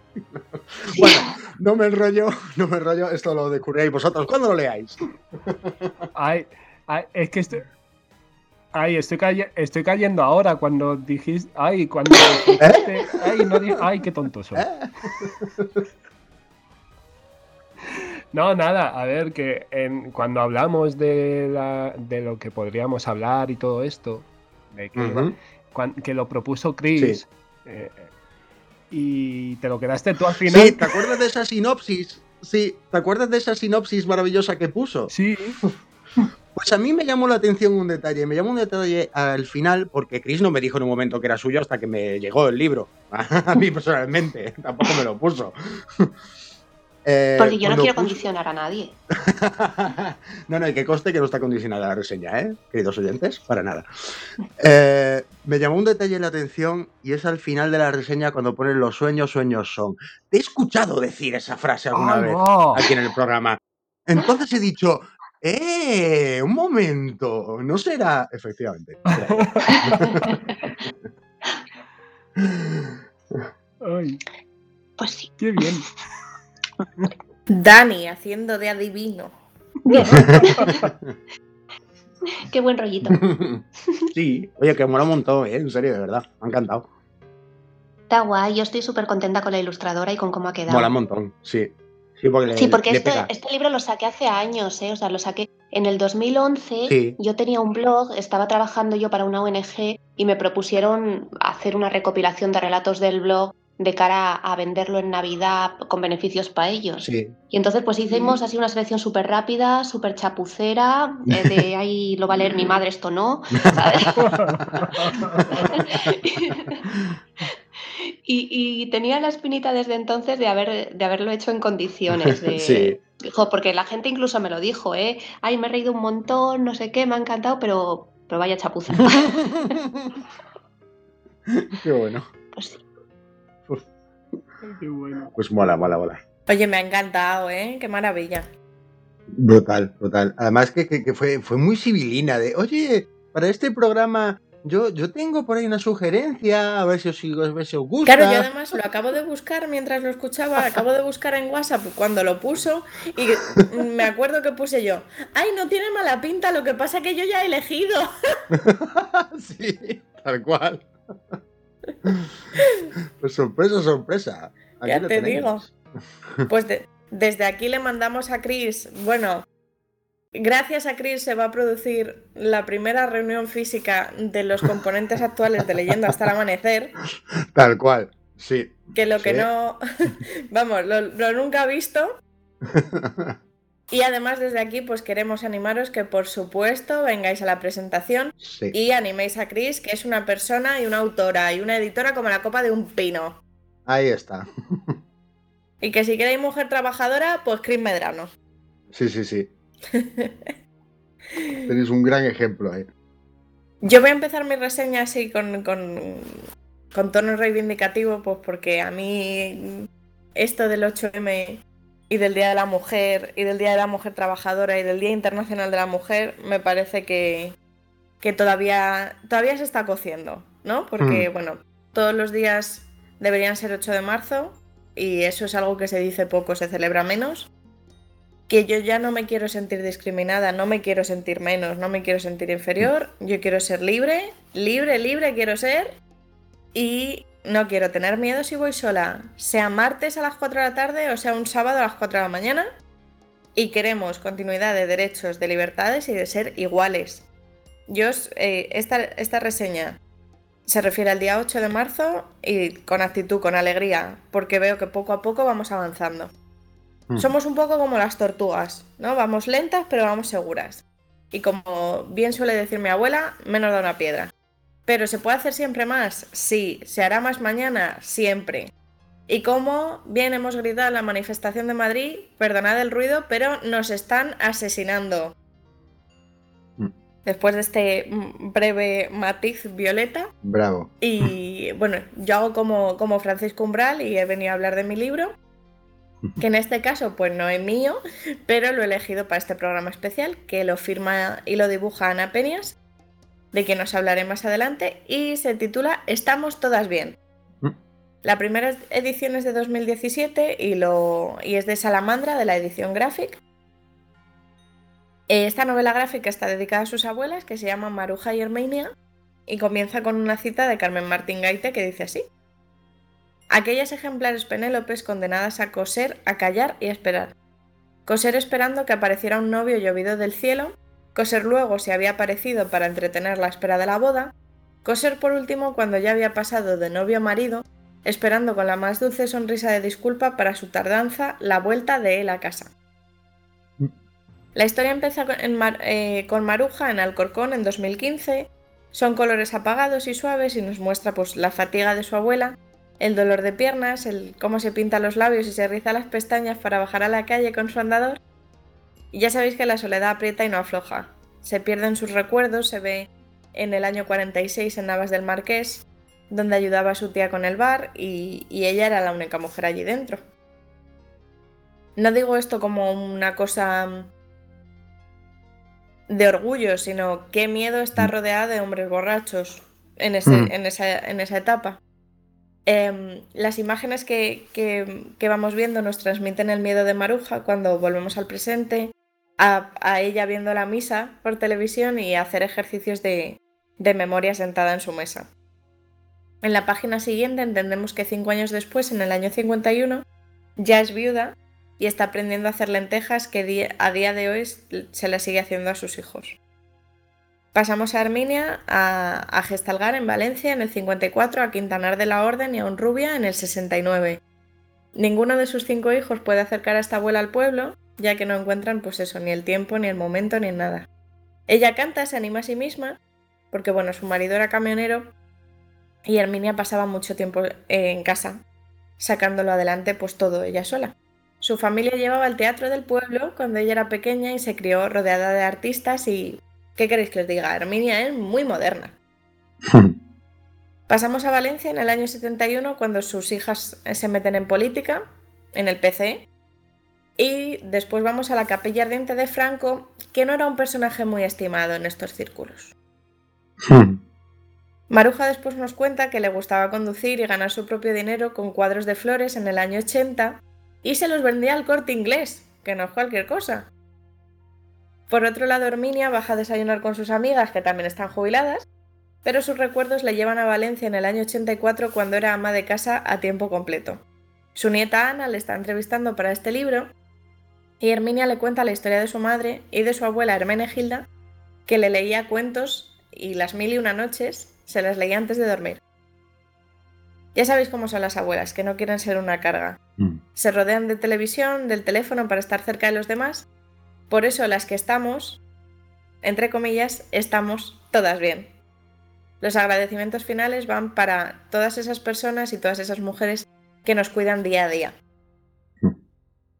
Bueno, no me enrollo, no me enrollo, esto lo descubréis vosotros cuando lo leáis. Ay, ay, es que estoy. Ay, estoy, caye- estoy cayendo ahora cuando dijiste. Ay, cuando dijiste. Ay, no di- ay, qué tonto soy. ¿Eh? No, nada, a ver, que en- cuando hablamos de, la- de lo que podríamos hablar y todo esto, de que, Ujú. cuan- que lo propuso Chris, Sí. eh, y te lo quedaste tú al final. Sí, ¿te acuerdas de esa sinopsis? Sí, ¿te acuerdas de esa sinopsis maravillosa que puso? Sí, Pues a mí me llamó la atención un detalle, me llamó un detalle al final, porque Chris no me dijo en un momento que era suyo hasta que me llegó el libro. A mí personalmente, tampoco me lo puso. Eh, Porque yo no quiero puso- condicionar a nadie. no, no, y que conste que no está condicionada la reseña, ¿eh? Queridos oyentes, para nada. Eh, me llamó un detalle la atención y es al final de la reseña cuando ponen los sueños, sueños son. Te he escuchado decir esa frase alguna Ay, vez no. aquí en el programa. Entonces he dicho, ¡eh! Un momento, no será. Efectivamente. Ay, Pues sí. qué bien. Dani haciendo de adivino. Qué buen rollito. sí, oye, que mola un montón, ¿eh? En serio, de verdad. Me ha encantado. Está guay, yo estoy súper contenta con la ilustradora y con cómo ha quedado. Mola un montón, sí. Sí, porque le, Sí, porque le este, pega. este libro lo saqué hace años, ¿eh? O sea, lo saqué en el 2011. Sí. Yo tenía un blog, estaba trabajando yo para una ONG y me propusieron hacer una recopilación de relatos del blog de cara a venderlo en Navidad con beneficios para ellos. Sí. Y entonces pues hicimos así una selección súper rápida, súper chapucera, eh, de ahí lo va a leer mi madre, esto no. ¿sabes? y, y tenía la espinita desde entonces de, haber, de haberlo hecho en condiciones. De, Sí. Jo, porque la gente incluso me lo dijo, ¿eh? Ay, me he reído un montón, no sé qué, me ha encantado, pero, pero vaya chapuza. Qué bueno. Pues sí. Qué bueno. Pues mola, mola, mola. Oye, me ha encantado, ¿eh? Qué maravilla. Brutal, brutal. Además que, que- que fue, fue muy civilina de, oye, para este programa yo, yo tengo por ahí una sugerencia, a ver si os, si os- a ver si os gusta. Claro, yo además lo acabo de buscar mientras lo escuchaba, acabo de buscar en WhatsApp cuando lo puso y me acuerdo que puse yo, ay, no tiene mala pinta, lo que pasa que yo ya he elegido. sí, tal cual. pues sorpresa, sorpresa. Aquí Ya te tenemos. Pues de- desde aquí le mandamos a Chris, bueno, gracias a Chris se va a producir la primera reunión física de los componentes actuales de Leyendo hasta el amanecer, Tal cual, sí. que lo que no, vamos, lo, lo nunca ha visto. Y además desde aquí pues queremos animaros que por supuesto vengáis a la presentación sí. y animéis a Chris, que es una persona y una autora y una editora como la copa de un pino. Ahí está. Y que si queréis mujer trabajadora, pues Chris Medrano. Sí, sí, sí. Tenéis un gran ejemplo ahí. Yo voy a empezar mi reseña así con, con, con tono reivindicativo, pues porque a mí esto del 8M y del Día de la Mujer y del Día de la Mujer Trabajadora y del Día Internacional de la Mujer me parece que, que todavía, todavía se está cociendo, ¿no? Porque, Mm. bueno, todos los días deberían ser 8 de marzo y eso es algo que se dice poco, se celebra menos. Que yo ya no me quiero sentir discriminada, no me quiero sentir menos, no me quiero sentir inferior, yo quiero ser libre, libre, libre quiero ser y no quiero tener miedo si voy sola, sea martes a las 4 de la tarde o sea un sábado a las 4 de la mañana. Y queremos continuidad de derechos, de libertades y de ser iguales. Yo, eh, esta, esta reseña se refiere al día 8 de marzo y con actitud, con alegría, porque veo que poco a poco vamos avanzando. Mm. Somos un poco como las tortugas, ¿no? Vamos lentas, pero vamos seguras. Y como bien suele decir mi abuela, menos da una piedra. Pero ¿se puede hacer siempre más? Sí. ¿Se hará más mañana? Siempre. Y como bien hemos gritado en la manifestación de Madrid, perdonad el ruido, pero nos están asesinando. Mm. Después de este mm, breve matiz violeta, Bravo. y bueno, yo hago como, como Francisco Umbral y he venido a hablar de mi libro, que en este caso pues no es mío, pero lo he elegido para este programa especial, que lo firma y lo dibuja Ana Peñas, de quien os hablaré más adelante, y se titula Estamos todas bien. Mm. La primera edición es de 2017 y, lo, y es de Salamandra, de la edición Graphic. Esta novela gráfica está dedicada a sus abuelas, que se llaman Maruja y Herminia, y comienza con una cita de Carmen Martín Gaite que dice así. Aquellas ejemplares Penélopes condenadas a coser, a callar y a esperar. Coser esperando que apareciera un novio llovido del cielo, coser luego si había aparecido para entretener la espera de la boda, coser por último cuando ya había pasado de novio a marido, esperando con la más dulce sonrisa de disculpa para su tardanza la vuelta de él a casa. La historia empieza con, eh, con Maruja en Alcorcón en 2015. Son colores apagados y suaves y nos muestra pues, la fatiga de su abuela, el dolor de piernas, el cómo se pinta los labios y se riza las pestañas para bajar a la calle con su andador. Y ya sabéis que la soledad aprieta y no afloja. Se pierden sus recuerdos, se ve en el año 46 en Navas del Marqués, donde ayudaba a su tía con el bar y, y ella era la única mujer allí dentro. No digo esto como una cosa de orgullo, sino qué miedo estar rodeada de hombres borrachos en, ese- Mm. en, esa, en esa etapa. Em, las imágenes que, que- vamos viendo nos transmiten el miedo de Maruja cuando volvemos al presente, a, a ella viendo la misa por televisión y hacer ejercicios de, de memoria sentada en su mesa. En la página siguiente entendemos que cinco años después, en el año 51, ya es viuda y está aprendiendo a hacer lentejas que a día de hoy se le sigue haciendo a sus hijos. Pasamos a Herminia, a, Gestalgar en Valencia en el 54, a Quintanar de la Orden y a Honrubia en el 69. Ninguno de sus cinco hijos puede acercar a esta abuela al pueblo, ya que no encuentran pues eso, ni el tiempo, ni el momento, ni nada. Ella canta, se anima a sí misma, porque bueno, su marido era camionero y Herminia pasaba mucho tiempo eh, en casa, sacándolo adelante pues todo ella sola. Su familia llevaba al teatro del pueblo cuando ella era pequeña y se crió rodeada de artistas y... ¿Qué queréis que os diga? Herminia es muy moderna. Pasamos a Valencia en el año 71 cuando sus hijas se meten en política, en el PC, y después vamos a la capilla ardiente de Franco, que no era un personaje muy estimado en estos círculos. Maruja después nos cuenta que le gustaba conducir y ganar su propio dinero con cuadros de flores en el año 80 y se los vendía al corte inglés, que no es cualquier cosa. Por otro lado, Herminia baja a desayunar con sus amigas, que también están jubiladas, pero sus recuerdos le llevan a Valencia en el año 84 cuando era ama de casa a tiempo completo. Su nieta Ana le está entrevistando para este libro y Herminia le cuenta la historia de su madre y de su abuela Hermenegilda, que le leía cuentos y las mil y una noches se las leía antes de dormir. Ya sabéis cómo son las abuelas, que no quieren ser una carga. Mm. Se rodean de televisión, del teléfono para estar cerca de los demás. Por eso las que estamos, entre comillas, estamos todas bien. Los agradecimientos finales van para todas esas personas y todas esas mujeres que nos cuidan día a día.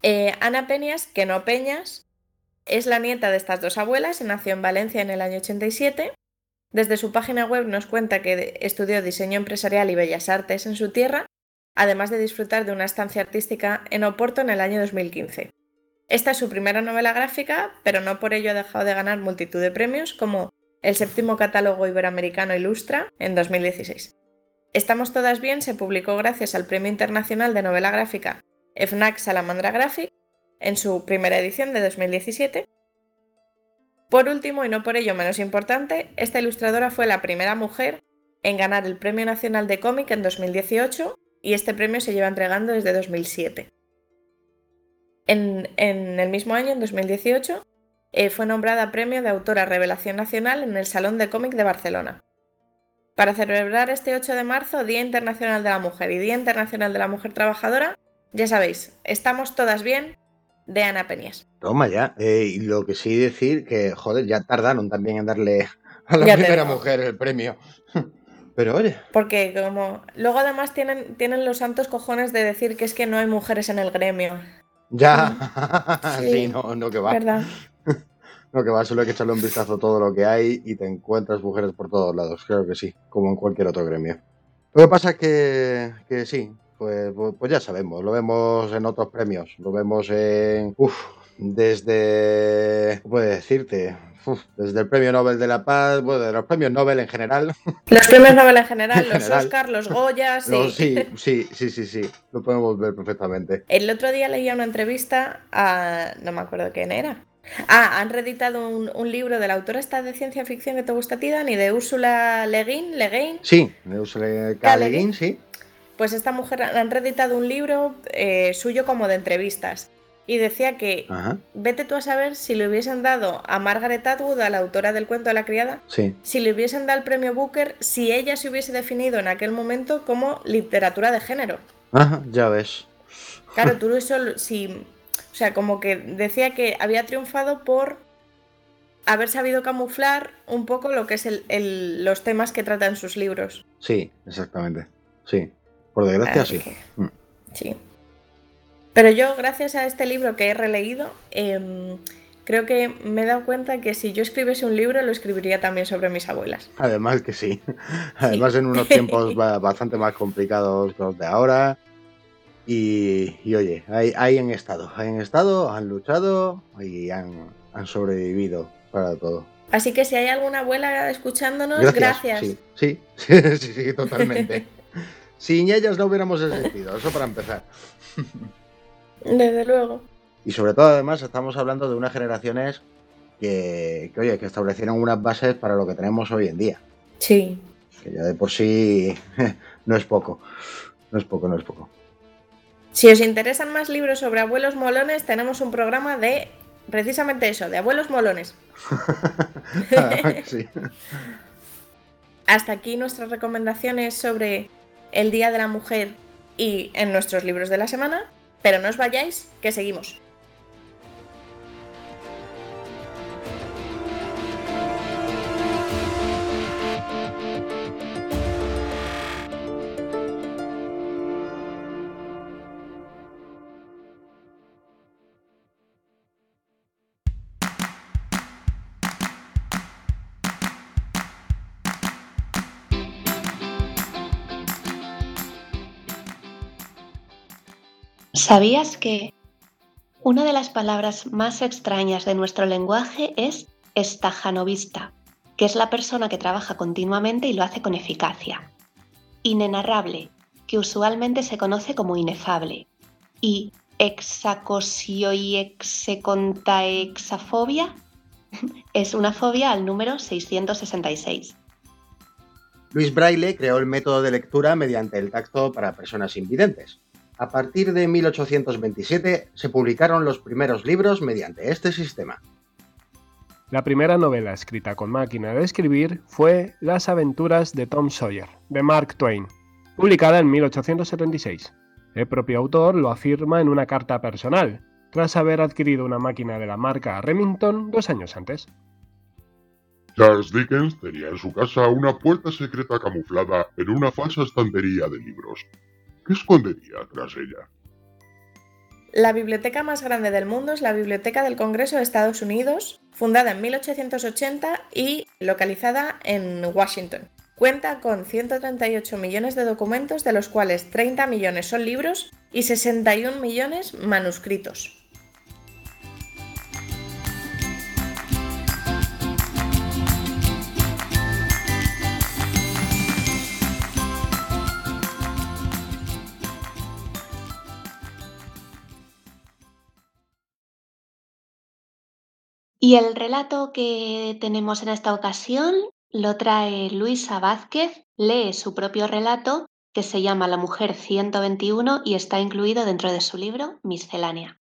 Eh, Ana Peñas, que no Peñas, es la nieta de estas dos abuelas, nació en Valencia en el año 87. Desde su página web nos cuenta que estudió diseño empresarial y bellas artes en su tierra, además de disfrutar de una estancia artística en Oporto en el año 2015. Esta es su primera novela gráfica, pero no por ello ha dejado de ganar multitud de premios, como el séptimo catálogo iberoamericano Ilustra en 2016. Estamos todas bien se publicó gracias al Premio Internacional de Novela Gráfica FNAC Salamandra Graphic en su primera edición de 2017. Por último, y no por ello menos importante, esta ilustradora fue la primera mujer en ganar el Premio Nacional de Cómic en 2018 y este premio se lleva entregando desde 2007. En, en el mismo año, en 2018, eh, fue nombrada Premio de Autora Revelación Nacional en el Salón de Cómic de Barcelona. Para celebrar este 8 de marzo, Día Internacional de la Mujer y Día Internacional de la Mujer Trabajadora, ya sabéis, estamos todas bien de Ana Peñas. Toma ya. Eh, y lo que sí decir que, joder, ya tardaron también en darle a la Ya primera mujer el premio. Pero oye, Porque como luego además tienen, tienen los santos cojones de decir que es que no hay mujeres en el gremio, ya. Sí. sí, no, no que va. ¿verdad? No que va, solo hay que echarle un vistazo a todo lo que hay y te encuentras mujeres por todos lados. Creo que sí, como en cualquier otro gremio. Lo que pasa es que, que sí, pues, pues pues ya sabemos, lo vemos en otros premios, lo vemos en... Uf, desde... ¿Cómo puedo decirte? Uf, desde el Premio Nobel de la Paz, bueno, de los premios Nobel en general. Los premios Nobel en general, En los general. Oscar, los Goya, sí. No, sí, sí, sí, sí, sí, lo podemos ver perfectamente. El otro día leía una entrevista a... no me acuerdo quién era. Ah, han reeditado un, un libro de la autora esta de ciencia ficción que te gusta a ti, Dani, de Úrsula Le Guin, Le Guin. Sí, Neusle Caleguín, sí. Pues esta mujer han reeditado un libro eh, suyo como de entrevistas. Y decía que Ajá, vete tú a saber si le hubiesen dado a Margaret Atwood, a la autora del cuento de la criada, sí. si le hubiesen dado el premio Booker, si ella se hubiese definido en aquel momento como literatura de género. Ajá, ya ves. Claro, tú eso, si, o sea, como que decía que había triunfado por haber sabido camuflar un poco lo que es el- el- los temas que trata en sus libros. Sí, exactamente. Sí. Por desgracia, Así sí. Mm. sí. Pero yo, gracias a este libro que he releído, em, creo que me he dado cuenta que si yo escribiese un libro, lo escribiría también sobre mis abuelas. Además que sí. Además en unos tiempos ba- bastante más complicados que los de ahora. Y, y oye, ahí, ahí han estado. Ahí han estado, han luchado y han, han sobrevivido para todo. Así que si hay alguna abuela escuchándonos, gracias. Sí, sí, sí, sí, sí, totalmente. Sin ellas no hubiéramos existido, eso para empezar. Desde luego. Y sobre todo, además, estamos hablando de unas generaciones que, que, oye, que establecieron unas bases para lo que tenemos hoy en día. Sí. Que ya de por sí no es poco. No es poco, no es poco. Si os interesan más libros sobre abuelos molones, tenemos un programa de precisamente eso, de abuelos molones. Sí. Hasta aquí nuestras recomendaciones sobre el Día de la Mujer y en nuestros libros de la semana, pero no os vayáis, que seguimos. ¿Sabías que una de las palabras más extrañas de nuestro lenguaje es estajanovista, que es la persona que trabaja continuamente y lo hace con eficacia? Inenarrable, que usualmente se conoce como inefable, y hexacosio y exafobia es una fobia al número 666. Luis Braille creó el método de lectura mediante el tacto para personas invidentes. A partir de 1827 se publicaron los primeros libros mediante este sistema. La primera novela escrita con máquina de escribir fue Las aventuras de Tom Sawyer, de Mark Twain, publicada en 1876. El propio autor lo afirma en una carta personal, tras haber adquirido una máquina de la marca Remington dos años antes. Charles Dickens tenía en su casa una puerta secreta camuflada en una falsa estantería de libros. ¿Qué escondería tras ella? La biblioteca más grande del mundo es la Biblioteca del Congreso de Estados Unidos, fundada en 1880 y localizada en Washington. Cuenta con 138 millones de documentos, de los cuales 30 millones son libros y 61 millones manuscritos. Y el relato que tenemos en esta ocasión lo trae Luisa Vázquez, lee su propio relato que se llama La Mujer 121 y está incluido dentro de su libro Miscelánea.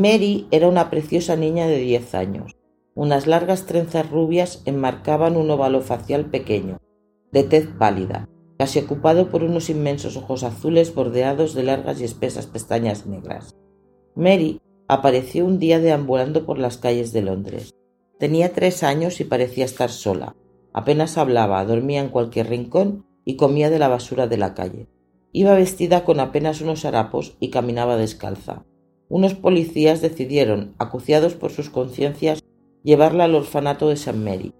Mary era una preciosa niña de diez años. Unas largas trenzas rubias enmarcaban un óvalo facial pequeño, de tez pálida, casi ocupado por unos inmensos ojos azules bordeados de largas y espesas pestañas negras. Mary apareció un día deambulando por las calles de Londres. Tenía tres años y parecía estar sola. Apenas hablaba, dormía en cualquier rincón y comía de la basura de la calle. Iba vestida con apenas unos harapos y caminaba descalza unos policías decidieron, acuciados por sus conciencias, llevarla al orfanato de San Mary.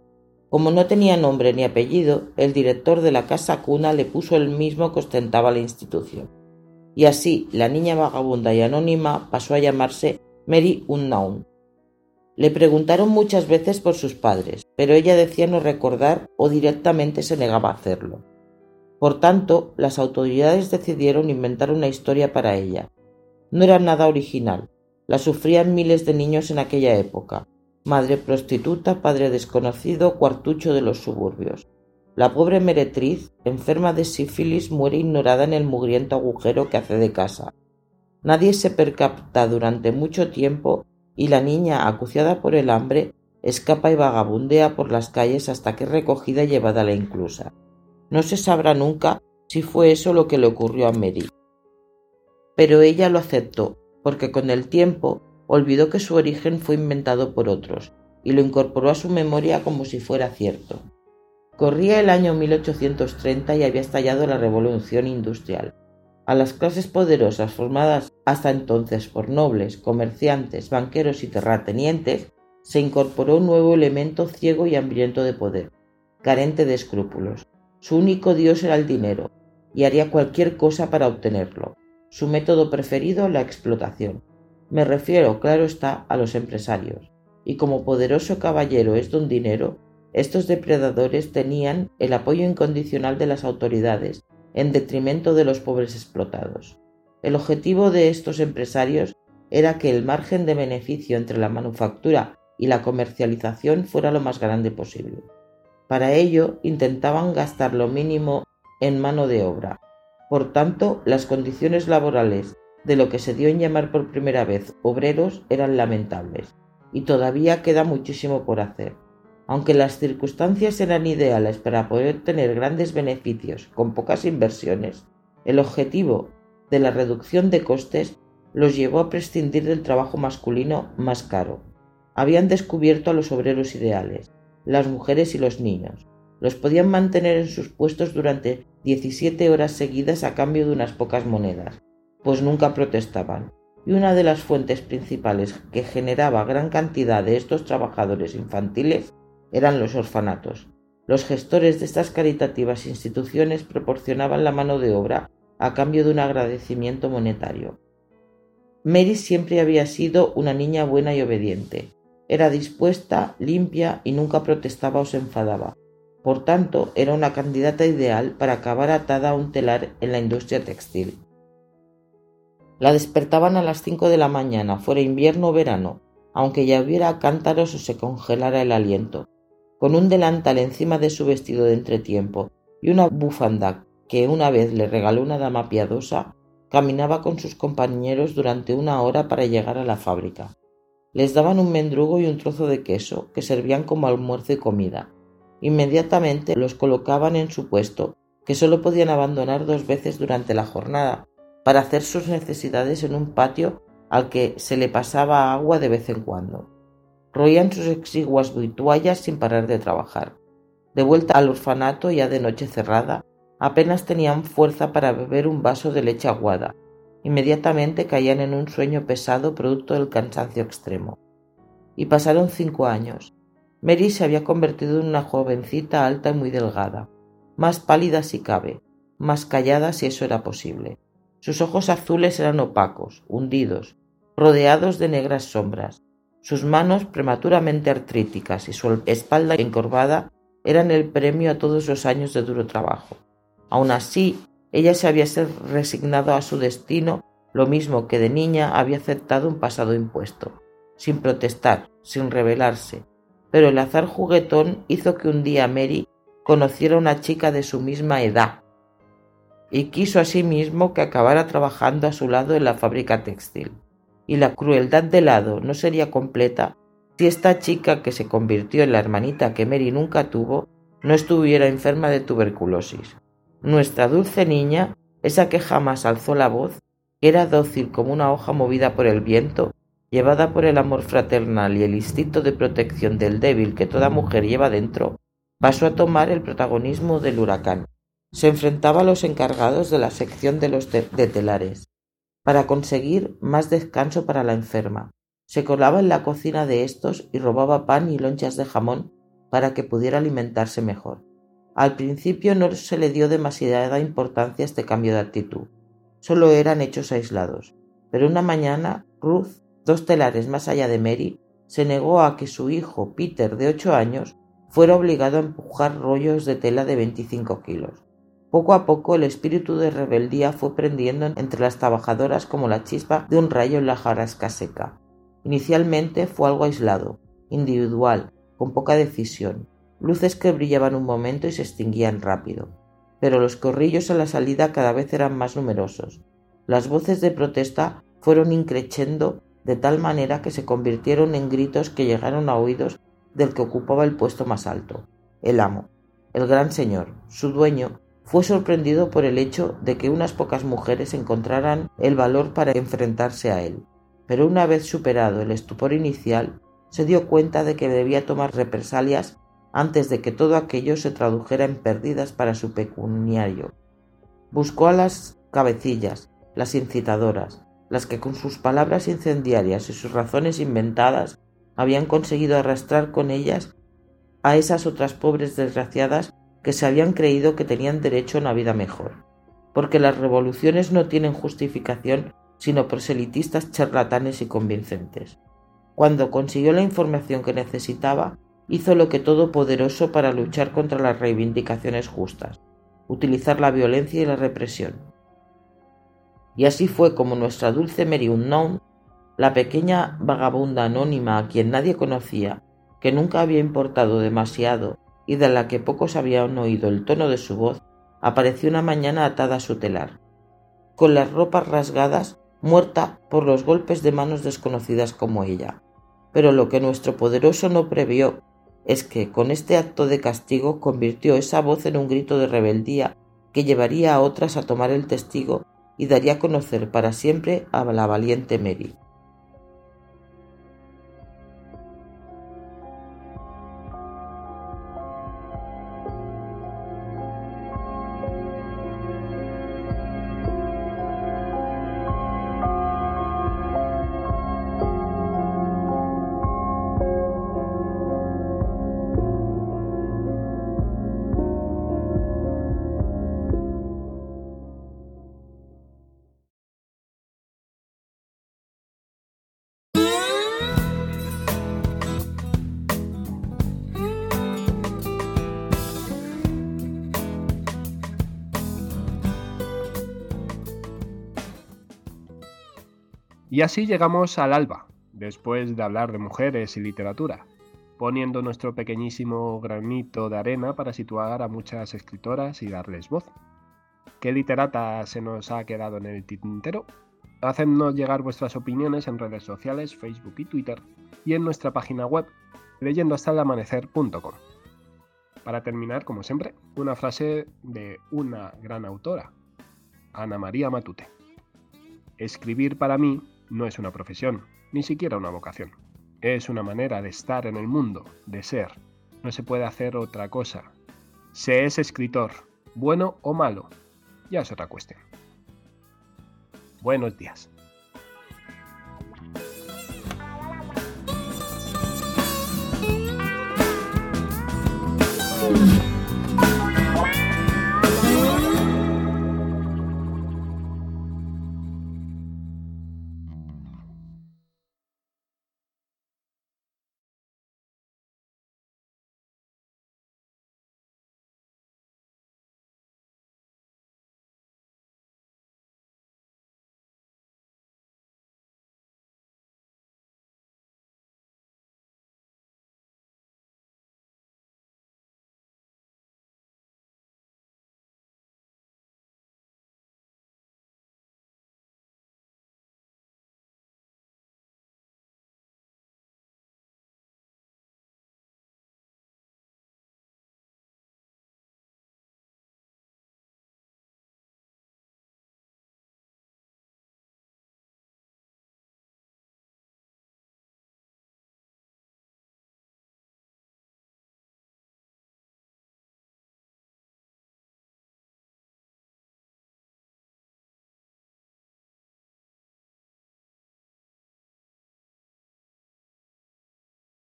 Como no tenía nombre ni apellido, el director de la casa cuna le puso el mismo que ostentaba la institución. Y así la niña vagabunda y anónima pasó a llamarse Mary Unknown. Le preguntaron muchas veces por sus padres, pero ella decía no recordar o directamente se negaba a hacerlo. Por tanto, las autoridades decidieron inventar una historia para ella, no era nada original. La sufrían miles de niños en aquella época. Madre prostituta, padre desconocido, cuartucho de los suburbios. La pobre meretriz, enferma de sífilis, muere ignorada en el mugriento agujero que hace de casa. Nadie se percapta durante mucho tiempo y la niña, acuciada por el hambre, escapa y vagabundea por las calles hasta que es recogida y llevada a la inclusa. No se sabrá nunca si fue eso lo que le ocurrió a Mary pero ella lo aceptó, porque con el tiempo olvidó que su origen fue inventado por otros, y lo incorporó a su memoria como si fuera cierto. Corría el año 1830 y había estallado la revolución industrial. A las clases poderosas formadas hasta entonces por nobles, comerciantes, banqueros y terratenientes, se incorporó un nuevo elemento ciego y hambriento de poder, carente de escrúpulos. Su único Dios era el dinero, y haría cualquier cosa para obtenerlo. Su método preferido, la explotación. Me refiero, claro está, a los empresarios. Y como poderoso caballero es don dinero, estos depredadores tenían el apoyo incondicional de las autoridades, en detrimento de los pobres explotados. El objetivo de estos empresarios era que el margen de beneficio entre la manufactura y la comercialización fuera lo más grande posible. Para ello intentaban gastar lo mínimo en mano de obra. Por tanto, las condiciones laborales de lo que se dio en llamar por primera vez obreros eran lamentables, y todavía queda muchísimo por hacer. Aunque las circunstancias eran ideales para poder tener grandes beneficios con pocas inversiones, el objetivo de la reducción de costes los llevó a prescindir del trabajo masculino más caro. Habían descubierto a los obreros ideales, las mujeres y los niños. Los podían mantener en sus puestos durante 17 horas seguidas a cambio de unas pocas monedas, pues nunca protestaban. Y una de las fuentes principales que generaba gran cantidad de estos trabajadores infantiles eran los orfanatos. Los gestores de estas caritativas instituciones proporcionaban la mano de obra a cambio de un agradecimiento monetario. Mary siempre había sido una niña buena y obediente. Era dispuesta, limpia y nunca protestaba o se enfadaba. Por tanto, era una candidata ideal para acabar atada a un telar en la industria textil. La despertaban a las cinco de la mañana, fuera invierno o verano, aunque ya hubiera cántaros o se congelara el aliento. Con un delantal encima de su vestido de entretiempo y una bufanda que una vez le regaló una dama piadosa, caminaba con sus compañeros durante una hora para llegar a la fábrica. Les daban un mendrugo y un trozo de queso, que servían como almuerzo y comida. Inmediatamente los colocaban en su puesto, que sólo podían abandonar dos veces durante la jornada, para hacer sus necesidades en un patio al que se le pasaba agua de vez en cuando. Roían sus exiguas vituallas sin parar de trabajar. De vuelta al orfanato ya de noche cerrada, apenas tenían fuerza para beber un vaso de leche aguada, Inmediatamente caían en un sueño pesado producto del cansancio extremo. Y pasaron cinco años. Mary se había convertido en una jovencita alta y muy delgada, más pálida si cabe, más callada si eso era posible. Sus ojos azules eran opacos, hundidos, rodeados de negras sombras. Sus manos prematuramente artríticas y su espalda encorvada eran el premio a todos los años de duro trabajo. Aun así, ella se había resignado a su destino, lo mismo que de niña había aceptado un pasado impuesto, sin protestar, sin rebelarse. Pero el azar juguetón hizo que un día Mary conociera una chica de su misma edad y quiso asimismo que acabara trabajando a su lado en la fábrica textil. Y la crueldad del lado no sería completa si esta chica que se convirtió en la hermanita que Mary nunca tuvo no estuviera enferma de tuberculosis. Nuestra dulce niña, esa que jamás alzó la voz, era dócil como una hoja movida por el viento, llevada por el amor fraternal y el instinto de protección del débil que toda mujer lleva dentro, pasó a tomar el protagonismo del huracán. Se enfrentaba a los encargados de la sección de los de telares, para conseguir más descanso para la enferma. Se colaba en la cocina de estos y robaba pan y lonchas de jamón para que pudiera alimentarse mejor. Al principio no se le dio demasiada importancia a este cambio de actitud. Solo eran hechos aislados. Pero una mañana, Ruth, dos telares más allá de Mary, se negó a que su hijo, Peter, de ocho años, fuera obligado a empujar rollos de tela de veinticinco kilos. Poco a poco el espíritu de rebeldía fue prendiendo entre las trabajadoras como la chispa de un rayo en la jarasca seca. Inicialmente fue algo aislado, individual, con poca decisión, luces que brillaban un momento y se extinguían rápido. Pero los corrillos a la salida cada vez eran más numerosos. Las voces de protesta fueron increchendo de tal manera que se convirtieron en gritos que llegaron a oídos del que ocupaba el puesto más alto, el amo. El gran señor, su dueño, fue sorprendido por el hecho de que unas pocas mujeres encontraran el valor para enfrentarse a él. Pero una vez superado el estupor inicial, se dio cuenta de que debía tomar represalias antes de que todo aquello se tradujera en pérdidas para su pecuniario. Buscó a las cabecillas, las incitadoras, las que con sus palabras incendiarias y sus razones inventadas habían conseguido arrastrar con ellas a esas otras pobres desgraciadas que se habían creído que tenían derecho a una vida mejor, porque las revoluciones no tienen justificación sino proselitistas charlatanes y convincentes. Cuando consiguió la información que necesitaba, hizo lo que todo poderoso para luchar contra las reivindicaciones justas, utilizar la violencia y la represión. Y así fue como nuestra dulce Mary Unknown, la pequeña vagabunda anónima a quien nadie conocía, que nunca había importado demasiado y de la que pocos habían oído el tono de su voz, apareció una mañana atada a su telar, con las ropas rasgadas, muerta por los golpes de manos desconocidas como ella. Pero lo que nuestro poderoso no previó es que con este acto de castigo convirtió esa voz en un grito de rebeldía que llevaría a otras a tomar el testigo y daría a conocer para siempre a la valiente Mary. Y así llegamos al alba, después de hablar de mujeres y literatura, poniendo nuestro pequeñísimo granito de arena para situar a muchas escritoras y darles voz. ¿Qué literata se nos ha quedado en el tintero? Hacednos llegar vuestras opiniones en redes sociales, Facebook y Twitter, y en nuestra página web, leyendohastalamanecer.com. Para terminar, como siempre, una frase de una gran autora, Ana María Matute. Escribir para mí no es una profesión, ni siquiera una vocación. Es una manera de estar en el mundo, de ser. No se puede hacer otra cosa. Se es escritor, bueno o malo, ya es otra cuestión. Buenos días.